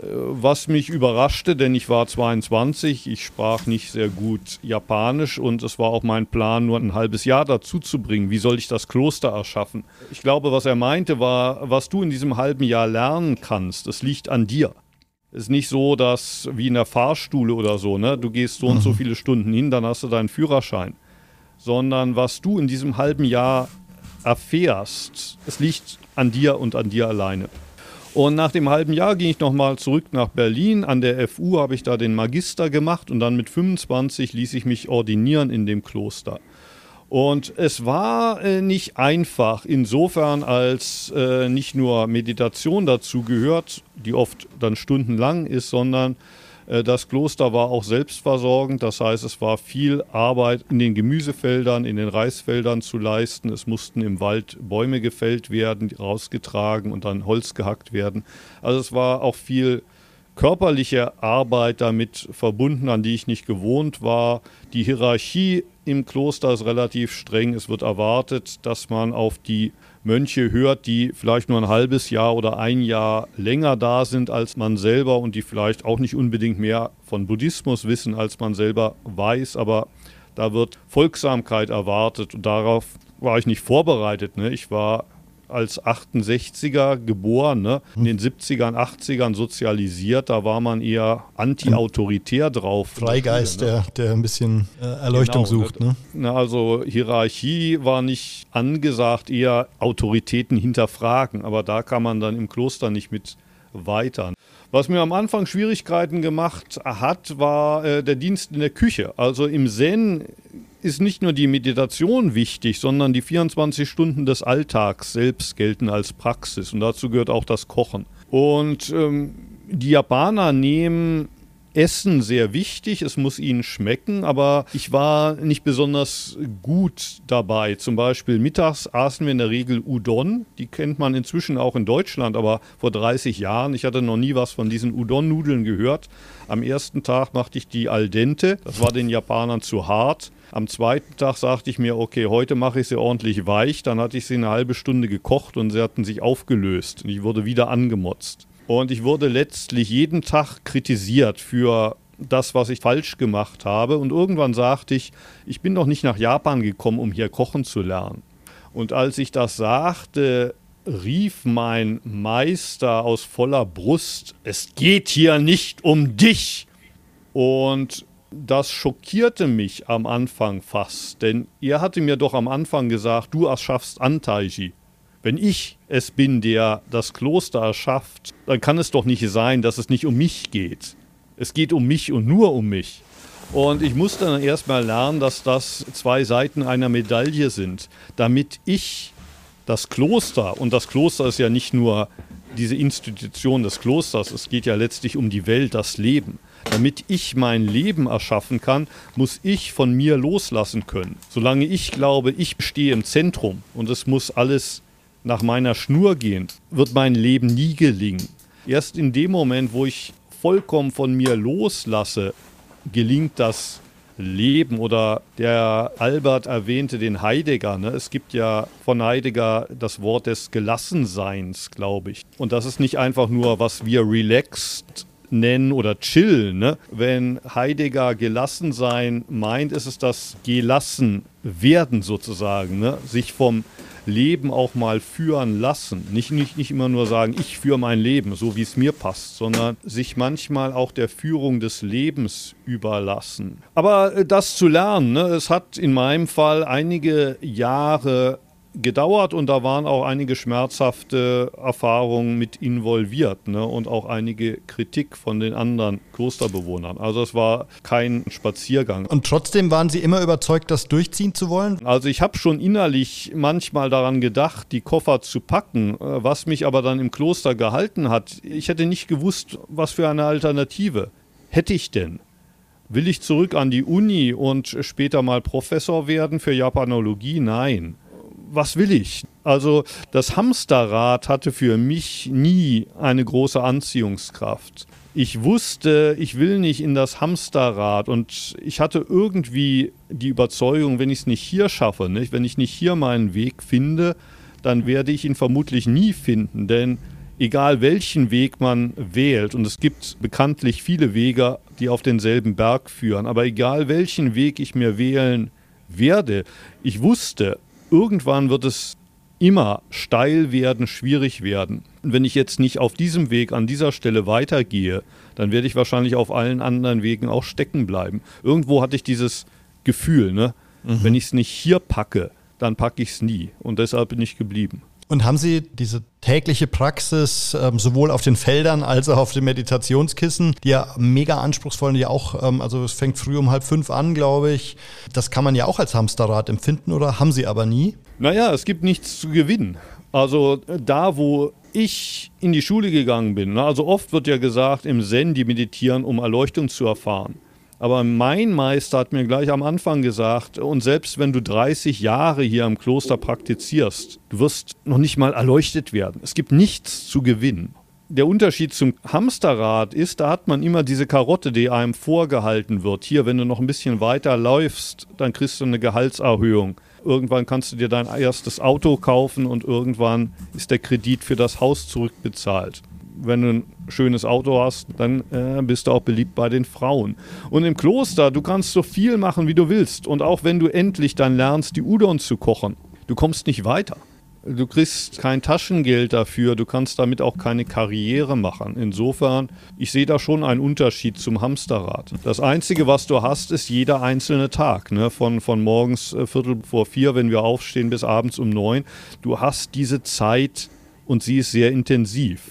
Speaker 3: Was mich überraschte, denn ich war 22, ich sprach nicht sehr gut Japanisch und es war auch mein Plan, nur ein halbes Jahr dazu zu bringen. Wie soll ich das Kloster erschaffen? Ich glaube, was er meinte, war, was du in diesem halben Jahr lernen kannst, es liegt an dir ist nicht so, dass wie in der Fahrstuhle oder so, ne, du gehst so und so mhm. viele Stunden hin, dann hast du deinen Führerschein. Sondern was du in diesem halben Jahr erfährst, es liegt an dir und an dir alleine. Und nach dem halben Jahr ging ich nochmal zurück nach Berlin. An der FU habe ich da den Magister gemacht und dann mit 25 ließ ich mich ordinieren in dem Kloster. Und es war äh, nicht einfach, insofern als äh, nicht nur Meditation dazu gehört, die oft dann stundenlang ist, sondern das Kloster war auch selbstversorgend. Das heißt, es war viel Arbeit in den Gemüsefeldern, in den Reisfeldern zu leisten. Es mussten im Wald Bäume gefällt werden, rausgetragen und dann Holz gehackt werden. Also es war auch viel körperliche Arbeit damit verbunden, an die ich nicht gewohnt war. Die Hierarchie im Kloster ist relativ streng. Es wird erwartet, dass man auf die Mönche hört, die vielleicht nur ein halbes Jahr oder ein Jahr länger da sind als man selber und die vielleicht auch nicht unbedingt mehr von Buddhismus wissen, als man selber weiß. Aber da wird Folgsamkeit erwartet und darauf war ich nicht vorbereitet. Ne? Ich war als 68er geboren, ne? in den 70ern, 80ern sozialisiert, da war man eher anti-autoritär drauf.
Speaker 2: Freigeist, ne? der, der ein bisschen äh, Erleuchtung genau, sucht. Ne?
Speaker 3: Ne, also Hierarchie war nicht angesagt, eher Autoritäten hinterfragen, aber da kann man dann im Kloster nicht mit weiter. Was mir am Anfang Schwierigkeiten gemacht hat, war äh, der Dienst in der Küche. Also im Zen ist nicht nur die Meditation wichtig, sondern die 24 Stunden des Alltags selbst gelten als Praxis und dazu gehört auch das Kochen. Und ähm, die Japaner nehmen Essen sehr wichtig, es muss ihnen schmecken, aber ich war nicht besonders gut dabei. Zum Beispiel mittags aßen wir in der Regel Udon, die kennt man inzwischen auch in Deutschland, aber vor 30 Jahren, ich hatte noch nie was von diesen Udon-Nudeln gehört. Am ersten Tag machte ich die al dente, das war den Japanern zu hart. Am zweiten Tag sagte ich mir, okay, heute mache ich sie ordentlich weich. Dann hatte ich sie eine halbe Stunde gekocht und sie hatten sich aufgelöst. Und ich wurde wieder angemotzt. Und ich wurde letztlich jeden Tag kritisiert für das, was ich falsch gemacht habe. Und irgendwann sagte ich, ich bin doch nicht nach Japan gekommen, um hier kochen zu lernen. Und als ich das sagte, rief mein Meister aus voller Brust, es geht hier nicht um dich. Und das schockierte mich am Anfang fast, denn er hatte mir doch am Anfang gesagt, du erschaffst Antaiji. Wenn ich es bin, der das Kloster erschafft, dann kann es doch nicht sein, dass es nicht um mich geht. Es geht um mich und nur um mich. Und ich musste dann erstmal lernen, dass das zwei Seiten einer Medaille sind, damit ich das Kloster, und das Kloster ist ja nicht nur diese Institution des Klosters, es geht ja letztlich um die Welt, das Leben. Damit ich mein Leben erschaffen kann, muss ich von mir loslassen können. Solange ich glaube, ich stehe im Zentrum und es muss alles nach meiner Schnur gehen, wird mein Leben nie gelingen. Erst in dem Moment, wo ich vollkommen von mir loslasse, gelingt das Leben oder der Albert erwähnte den Heidegger. Ne? Es gibt ja von Heidegger das Wort des Gelassenseins, glaube ich. Und das ist nicht einfach nur, was wir relaxed nennen oder chill. Ne? Wenn Heidegger gelassen sein meint, ist es das gelassen werden sozusagen, ne? sich vom Leben auch mal führen lassen. Nicht, nicht, nicht immer nur sagen, ich führe mein Leben, so wie es mir passt, sondern sich manchmal auch der Führung des Lebens überlassen. Aber äh, das zu lernen, ne, es hat in meinem Fall einige Jahre gedauert und da waren auch einige schmerzhafte Erfahrungen mit involviert ne? und auch einige Kritik von den anderen Klosterbewohnern. Also es war kein Spaziergang.
Speaker 2: Und trotzdem waren Sie immer überzeugt, das durchziehen zu wollen?
Speaker 3: Also ich habe schon innerlich manchmal daran gedacht, die Koffer zu packen, äh, was mich aber dann im Kloster gehalten hat. Ich hätte nicht gewusst, was für eine Alternative hätte ich denn. Will ich zurück an die Uni und später mal Professor werden für Japanologie? Nein was will ich? Also das Hamsterrad hatte für mich nie eine große Anziehungskraft. Ich wusste, ich will nicht in das Hamsterrad und ich hatte irgendwie die Überzeugung, wenn ich es nicht hier schaffe, nicht? wenn ich nicht hier meinen Weg finde, dann werde ich ihn vermutlich nie finden, denn egal welchen Weg man wählt, und es gibt bekanntlich viele Wege, die auf denselben Berg führen, aber egal welchen Weg ich mir wählen werde, ich wusste, irgendwann wird es immer steil werden, schwierig werden. Und wenn ich jetzt nicht auf diesem Weg an dieser Stelle weitergehe, dann werde ich wahrscheinlich auf allen anderen Wegen auch stecken bleiben. Irgendwo hatte ich dieses Gefühl, ne? Mhm. wenn ich es nicht hier packe, dann packe ich es nie. Und deshalb bin ich geblieben.
Speaker 2: Und haben Sie diese tägliche Praxis ähm, sowohl auf den Feldern als auch auf den Meditationskissen, die ja mega anspruchsvoll und ja auch, ähm, also es fängt früh um halb fünf an, glaube ich. Das kann man ja auch als Hamsterrad empfinden oder haben Sie aber nie?
Speaker 3: Naja, es gibt nichts zu gewinnen. Also da, wo ich in die Schule gegangen bin, ne, also oft wird ja gesagt, im Zen die meditieren, um Erleuchtung zu erfahren. Aber mein Meister hat mir gleich am Anfang gesagt, und selbst wenn du 30 Jahre hier im Kloster praktizierst, du wirst noch nicht mal erleuchtet werden. Es gibt nichts zu gewinnen. Der Unterschied zum Hamsterrad ist, da hat man immer diese Karotte, die einem vorgehalten wird. Hier, wenn du noch ein bisschen weiter läufst, dann kriegst du eine Gehaltserhöhung. Irgendwann kannst du dir dein erstes Auto kaufen und irgendwann ist der Kredit für das Haus zurückbezahlt wenn du ein schönes Auto hast, dann äh, bist du auch beliebt bei den Frauen. Und im Kloster, du kannst so viel machen, wie du willst. Und auch wenn du endlich dann lernst, die Udon zu kochen, du kommst nicht weiter. Du kriegst kein Taschengeld dafür, du kannst damit auch keine Karriere machen. Insofern, ich sehe da schon einen Unterschied zum Hamsterrad. Das Einzige, was du hast, ist jeder einzelne Tag. Ne? Von, von morgens äh, Viertel vor vier, wenn wir aufstehen, bis abends um neun. Du hast diese Zeit und sie ist sehr intensiv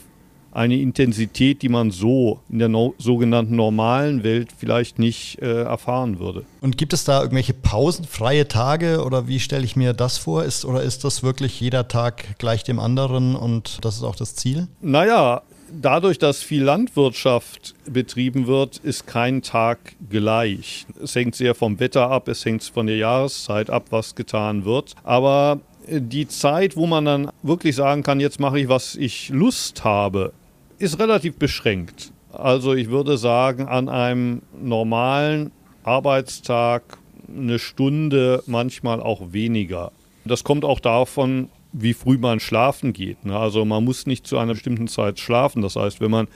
Speaker 3: eine Intensität, die man so in der no sogenannten normalen Welt vielleicht nicht äh, erfahren würde.
Speaker 2: Und gibt es da irgendwelche pausenfreie Tage oder wie stelle ich mir das vor? Ist, oder ist das wirklich jeder Tag gleich dem anderen und das ist auch das Ziel?
Speaker 3: Naja, dadurch, dass viel Landwirtschaft betrieben wird, ist kein Tag gleich. Es hängt sehr vom Wetter ab, es hängt von der Jahreszeit ab, was getan wird. Aber die Zeit, wo man dann wirklich sagen kann, jetzt mache ich, was ich Lust habe, ist relativ beschränkt. Also ich würde sagen, an einem normalen Arbeitstag eine Stunde, manchmal auch weniger. Das kommt auch davon, wie früh man schlafen geht. Ne? Also man muss nicht zu einer bestimmten Zeit schlafen. Das heißt, wenn man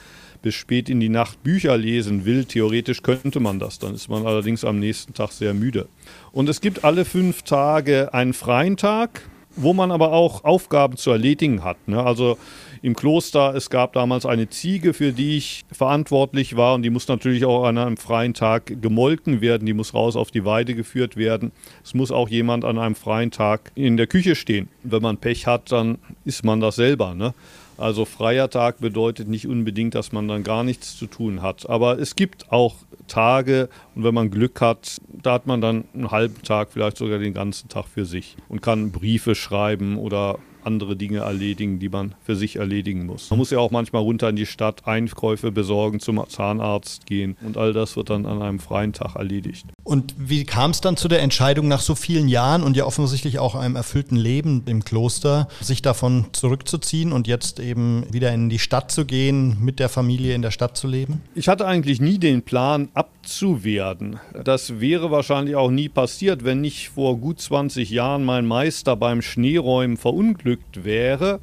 Speaker 3: bis spät in die Nacht Bücher lesen will, theoretisch könnte man das. Dann ist man allerdings am nächsten Tag sehr müde. Und es gibt alle fünf Tage einen freien Tag, wo man aber auch Aufgaben zu erledigen hat. Ne? Also im Kloster. Es gab damals eine Ziege, für die ich verantwortlich war und die muss natürlich auch an einem freien Tag gemolken werden. Die muss raus auf die Weide geführt werden. Es muss auch jemand an einem freien Tag in der Küche stehen. Wenn man Pech hat, dann ist man das selber. Ne? Also freier Tag bedeutet nicht unbedingt, dass man dann gar nichts zu tun hat. Aber es gibt auch Tage und wenn man Glück hat, da hat man dann einen halben Tag, vielleicht sogar den ganzen Tag für sich und kann Briefe schreiben oder andere Dinge erledigen, die man für sich erledigen muss. Man muss ja auch manchmal runter in die Stadt Einkäufe besorgen, zum Zahnarzt gehen und all das wird dann an einem freien Tag erledigt.
Speaker 2: Und wie kam es dann zu der Entscheidung, nach so vielen Jahren und ja offensichtlich auch einem erfüllten Leben im Kloster, sich davon zurückzuziehen und jetzt eben wieder in die Stadt zu gehen, mit der Familie in der Stadt zu leben?
Speaker 3: Ich hatte eigentlich nie den Plan, abzuwerden. Das wäre wahrscheinlich auch nie passiert, wenn nicht vor gut 20 Jahren mein Meister beim Schneeräumen verunglückt wäre.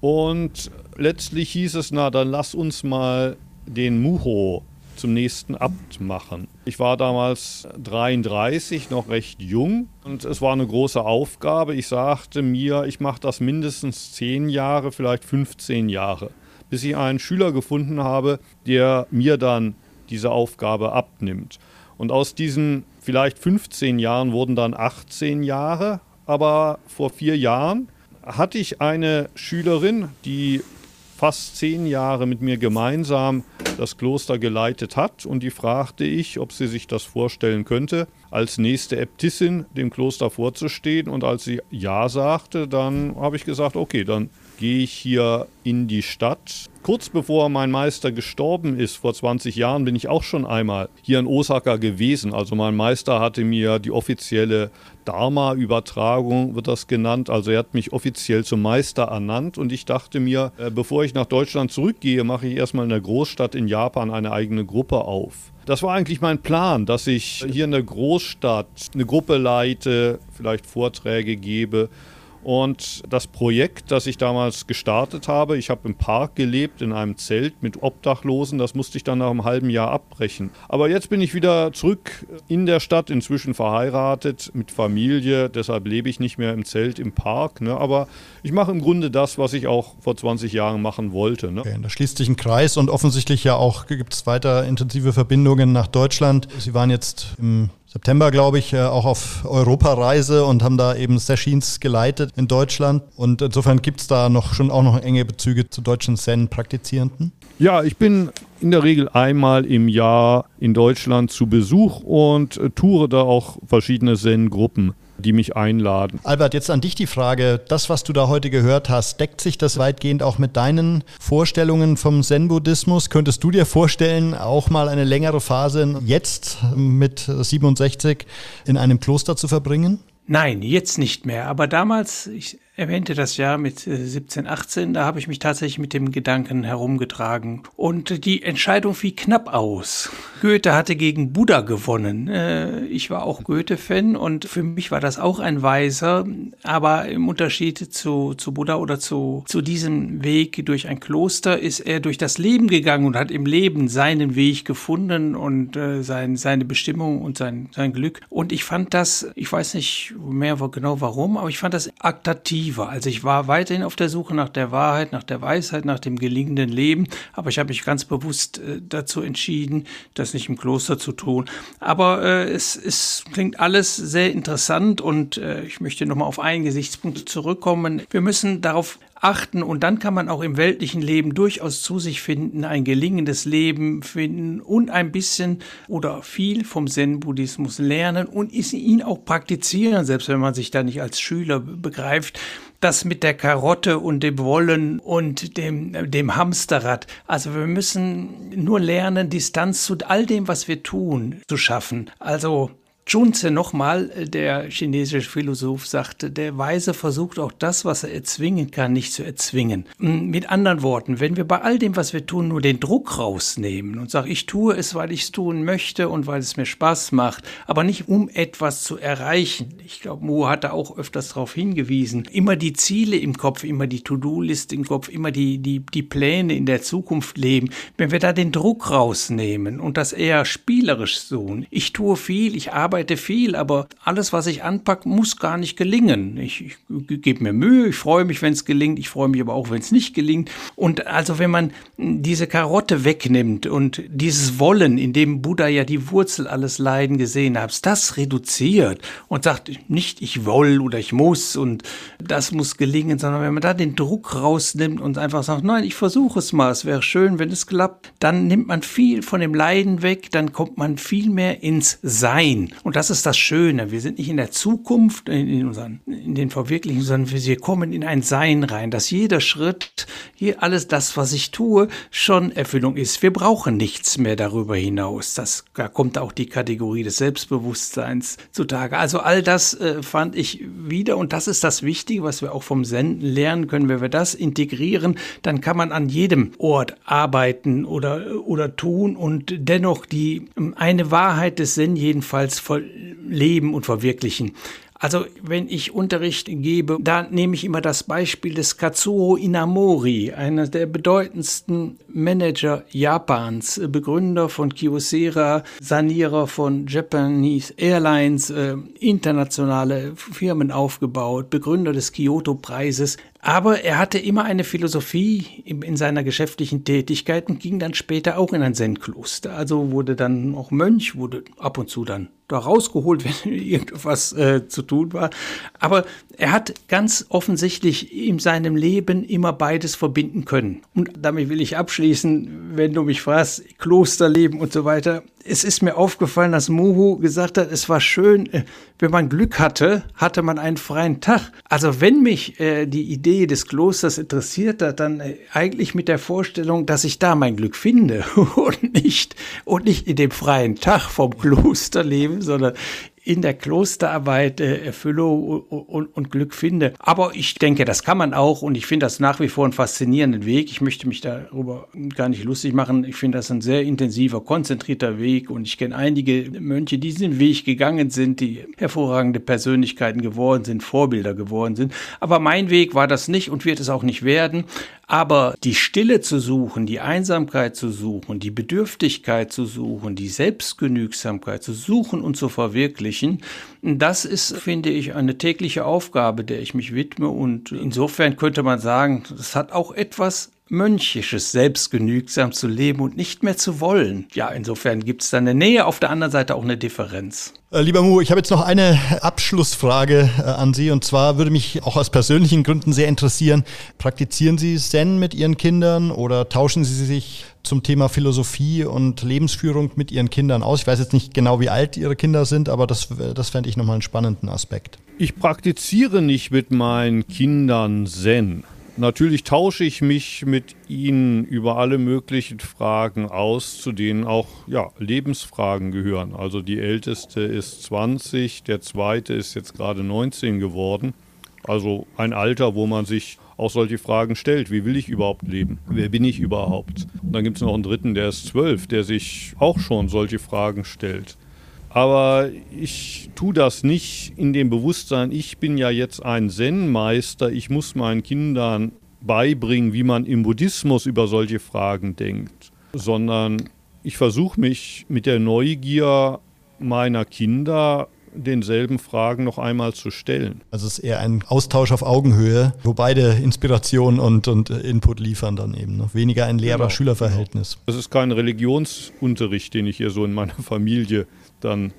Speaker 3: Und letztlich hieß es, na, dann lass uns mal den Muho zum nächsten Abt machen. Ich war damals 33, noch recht jung und es war eine große Aufgabe. Ich sagte mir, ich mache das mindestens 10 Jahre, vielleicht 15 Jahre, bis ich einen Schüler gefunden habe, der mir dann diese Aufgabe abnimmt. Und aus diesen vielleicht 15 Jahren wurden dann 18 Jahre, aber vor vier Jahren hatte ich eine Schülerin, die fast zehn Jahre mit mir gemeinsam das Kloster geleitet hat und die fragte ich, ob sie sich das vorstellen könnte, als nächste Äbtissin dem Kloster vorzustehen. Und als sie Ja sagte, dann habe ich gesagt, okay, dann gehe ich hier in die Stadt. Kurz bevor mein Meister gestorben ist, vor 20 Jahren, bin ich auch schon einmal hier in Osaka gewesen. Also mein Meister hatte mir die offizielle Dharma-Übertragung, wird das genannt. Also er hat mich offiziell zum Meister ernannt und ich dachte mir, äh, bevor ich nach Deutschland zurückgehe, mache ich erstmal in der Großstadt in Japan eine eigene Gruppe auf. Das war eigentlich mein Plan, dass ich hier in der Großstadt eine Gruppe leite, vielleicht Vorträge gebe und das Projekt, das ich damals gestartet habe, ich habe im Park gelebt, in einem Zelt mit Obdachlosen, das musste ich dann nach einem halben Jahr abbrechen. Aber jetzt bin ich wieder zurück in der Stadt, inzwischen verheiratet, mit Familie, deshalb lebe ich nicht mehr im Zelt im Park. Ne? Aber ich mache im Grunde das, was ich auch vor 20 Jahren machen wollte. Ne?
Speaker 2: Okay, da schließt sich ein Kreis und offensichtlich ja auch gibt es weiter intensive Verbindungen nach Deutschland. Sie waren jetzt im September, glaube ich, äh, auch auf Europareise und haben da eben Sessions geleitet in Deutschland. Und insofern gibt es da noch schon auch noch enge Bezüge zu deutschen Zen-Praktizierenden.
Speaker 3: Ja, ich bin in der Regel einmal im Jahr in Deutschland zu Besuch und äh, toure da auch verschiedene Zen-Gruppen die mich einladen.
Speaker 2: Albert, jetzt an dich die Frage, das, was du da heute gehört hast, deckt sich das weitgehend auch mit deinen Vorstellungen vom Zen-Buddhismus? Könntest du dir vorstellen, auch mal eine längere Phase jetzt mit 67 in einem Kloster zu verbringen?
Speaker 4: Nein, jetzt nicht mehr. Aber damals, ich erwähnte das Jahr mit 17, äh, 18, da habe ich mich tatsächlich mit dem Gedanken herumgetragen. Und die Entscheidung fiel knapp aus. Goethe hatte gegen Buddha gewonnen. Äh, ich war auch Goethe-Fan und für mich war das auch ein Weiser. Aber im Unterschied zu, zu Buddha oder zu, zu diesem Weg durch ein Kloster ist er durch das Leben gegangen und hat im Leben seinen Weg gefunden und äh, sein, seine Bestimmung und sein, sein Glück. Und ich fand das, ich weiß nicht mehr genau warum, aber ich fand das aktativ aktiver. Also ich war weiterhin auf der Suche nach der Wahrheit, nach der Weisheit, nach dem gelingenden Leben, aber ich habe mich ganz bewusst äh, dazu entschieden, das nicht im Kloster zu tun. Aber äh, es, es klingt alles sehr interessant und äh, ich möchte nochmal auf einen Gesichtspunkt zurückkommen. Wir müssen darauf achten und dann kann man auch im weltlichen Leben durchaus zu sich finden, ein gelingendes Leben finden und ein bisschen oder viel vom Zen-Buddhismus lernen und ihn auch praktizieren, selbst wenn man sich da nicht als Schüler begreift das mit der Karotte und dem Wollen und dem, dem Hamsterrad. Also wir müssen nur lernen, Distanz zu all dem, was wir tun, zu schaffen. Also Junze nochmal, äh, der chinesische Philosoph, sagte, der Weise versucht auch das, was er erzwingen kann, nicht zu erzwingen. Mit anderen Worten, wenn wir bei all dem, was wir tun, nur den Druck rausnehmen und sagen, ich tue es, weil ich es tun möchte und weil es mir Spaß macht, aber nicht um etwas zu erreichen. Ich glaube, Mo hat da auch öfters darauf hingewiesen. Immer die Ziele im Kopf, immer die To-Do-Liste im Kopf, immer die, die, die Pläne in der Zukunft leben. Wenn wir da den Druck rausnehmen und das eher spielerisch tun, ich tue viel, ich arbeite arbeite viel, aber alles, was ich anpacke, muss gar nicht gelingen. Ich, ich, gebe mir Mühe, ich freue mich, wenn es gelingt, ich freue mich aber auch, wenn es nicht gelingt. Und also wenn man diese Karotte wegnimmt und dieses Wollen, in dem Buddha ja die Wurzel alles Leiden gesehen hat, das reduziert und sagt nicht, ich will oder ich muss und das muss gelingen, sondern wenn man da den Druck rausnimmt und einfach sagt, nein, ich versuche es mal, es wäre schön, wenn es klappt, dann nimmt man viel von dem Leiden weg, dann kommt man viel mehr ins Sein. Das ist das Schöne. Wir sind nicht in der Zukunft, in, unseren, in den Verwirklichen, sondern wir kommen in ein Sein rein, dass jeder Schritt, hier alles das, was ich tue, schon Erfüllung ist. Wir brauchen nichts mehr darüber hinaus. Das, da kommt auch die Kategorie des Selbstbewusstseins zutage. Also all das äh, fand ich wieder und das ist das Wichtige, was wir auch vom Senden lernen können. Wenn wir das integrieren, dann kann man an jedem Ort arbeiten oder, oder tun und dennoch die eine Wahrheit des Zen jedenfalls leben und verwirklichen. Also wenn ich Unterricht gebe, da nehme ich immer das Beispiel des Katsuo Inamori, einer der bedeutendsten Manager Japans, Begründer von Kyocera, Sanierer von Japanese Airlines, äh, internationale Firmen aufgebaut, Begründer des Kyoto-Preises. Aber er hatte immer eine Philosophie in seiner geschäftlichen Tätigkeit und ging dann später auch in ein Zen-Kloster. Also wurde dann auch Mönch, wurde ab und zu dann da rausgeholt, (laughs) wenn irgendwas äh, zu tun war. Aber er hat ganz offensichtlich in seinem Leben immer beides verbinden können. Und damit will ich abschließen, wenn du mich fragst, Klosterleben und so weiter es ist mir aufgefallen, dass Muhu gesagt hat, es war schön, äh, wenn man Glück hatte, hatte man einen freien Tag. Also wenn mich äh, die Idee des Klosters interessiert hat, dann äh, eigentlich mit der Vorstellung, dass ich da mein Glück finde (laughs) und nicht, und nicht in dem freien Tag vom Kloster leben, sondern in der Klosterarbeit äh, Erfüllung und, und, Glück finde. Aber ich denke, das kann man auch und ich finde das nach wie vor einen faszinierenden Weg. Ich möchte mich darüber gar nicht lustig machen. Ich finde das ein sehr intensiver, konzentrierter Weg und ich kenne einige Mönche, die diesen Weg gegangen sind, die hervorragende Persönlichkeiten geworden sind, Vorbilder geworden sind. Aber mein Weg war das nicht und wird es auch nicht werden. Aber die Stille zu suchen, die Einsamkeit zu suchen, die Bedürftigkeit zu suchen, die Selbstgenügsamkeit zu suchen und zu verwirklichen, das ist, finde ich, eine tägliche Aufgabe, der ich mich widme. Und insofern könnte man sagen, es hat auch etwas Mönchisches, selbstgenügsam zu leben und nicht mehr zu wollen. Ja, insofern gibt es da eine Nähe, auf der anderen Seite auch eine Differenz.
Speaker 2: Äh, lieber Mu, ich habe jetzt noch eine Abschlussfrage äh, an Sie und zwar würde mich auch aus persönlichen Gründen sehr interessieren. Praktizieren Sie Zen mit Ihren Kindern oder tauschen Sie sich zum Thema Philosophie und Lebensführung mit Ihren Kindern aus? Ich weiß jetzt nicht genau, wie alt Ihre Kinder sind, aber das, das fände ich nochmal einen spannenden Aspekt.
Speaker 3: Ich praktiziere nicht mit meinen Kindern Zen. Natürlich tausche ich mich mit ihnen über alle möglichen Fragen aus, zu denen auch ja, Lebensfragen gehören. Also die älteste ist 20, der zweite ist jetzt gerade 19 geworden. Also ein Alter, wo man sich auch solche Fragen stellt. Wie will ich überhaupt leben? Wer bin ich überhaupt? Und dann gibt es noch einen dritten, der ist 12, der sich auch schon solche Fragen stellt. Aber ich tue das nicht in dem Bewusstsein, ich bin ja jetzt ein Zen-Meister, ich muss meinen Kindern beibringen, wie man im Buddhismus über solche Fragen denkt, sondern ich versuche mich mit der Neugier meiner Kinder denselben Fragen noch einmal zu stellen.
Speaker 2: Also es ist eher ein Austausch auf Augenhöhe, wo beide Inspiration und, und Input liefern dann eben. Ne? Weniger ein Lehrer-Schüler-Verhältnis.
Speaker 3: Genau. Das ist kein Religionsunterricht, den ich hier so in meiner Familie dann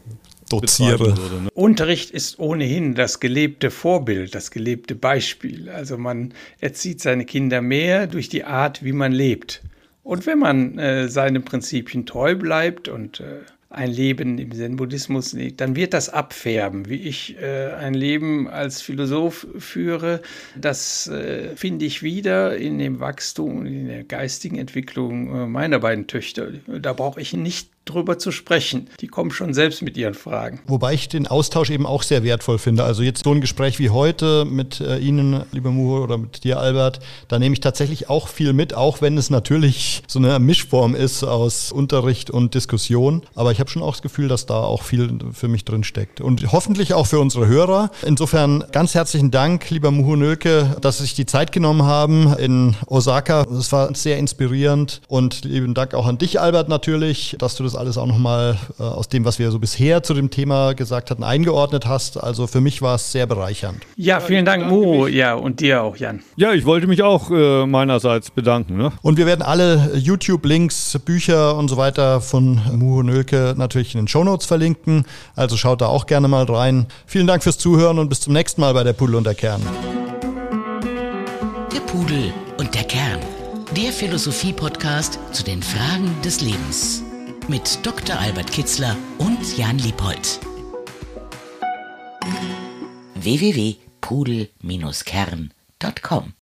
Speaker 2: doziere. Würde,
Speaker 4: ne? Unterricht ist ohnehin das gelebte Vorbild, das gelebte Beispiel. Also man erzieht seine Kinder mehr durch die Art, wie man lebt. Und wenn man äh, seinen Prinzipien treu bleibt und äh, ein Leben im Zen-Buddhismus legt, dann wird das abfärben. Wie ich äh, ein Leben als Philosoph führe, das äh, finde ich wieder in dem Wachstum, in der geistigen Entwicklung äh, meiner beiden Töchter. Da brauche ich nicht drüber zu sprechen. Die kommen schon selbst mit ihren Fragen.
Speaker 2: Wobei ich den Austausch eben auch sehr wertvoll finde. Also jetzt so ein Gespräch wie heute mit äh, Ihnen, lieber Muho, oder mit dir, Albert, da nehme ich tatsächlich auch viel mit, auch wenn es natürlich so eine Mischform ist aus Unterricht und Diskussion. Aber ich habe schon auch das Gefühl, dass da auch viel für mich drin steckt. Und hoffentlich auch für unsere Hörer. Insofern ganz herzlichen Dank, lieber Muho Nölke, dass Sie sich die Zeit genommen haben in Osaka. Es war sehr inspirierend und lieben Dank auch an dich, Albert, natürlich, dass du das alles auch nochmal äh, aus dem, was wir so bisher zu dem Thema gesagt hatten, eingeordnet hast. Also für mich war es sehr bereichernd.
Speaker 4: Ja, vielen Dank, Mo. Ja, und dir auch, Jan.
Speaker 3: Ja, ich wollte mich auch äh, meinerseits bedanken. Ne?
Speaker 2: Und wir werden alle YouTube-Links, Bücher und so weiter von Muho Nölke natürlich in den Shownotes verlinken. Also schaut da auch gerne mal rein. Vielen Dank fürs Zuhören und bis zum nächsten Mal bei der Pudel und der Kern.
Speaker 1: Der Pudel und der Kern. Der Philosophie-Podcast zu den Fragen des Lebens mit Dr. Albert Kitzler und Jan Liebold. www.pudel-kern.com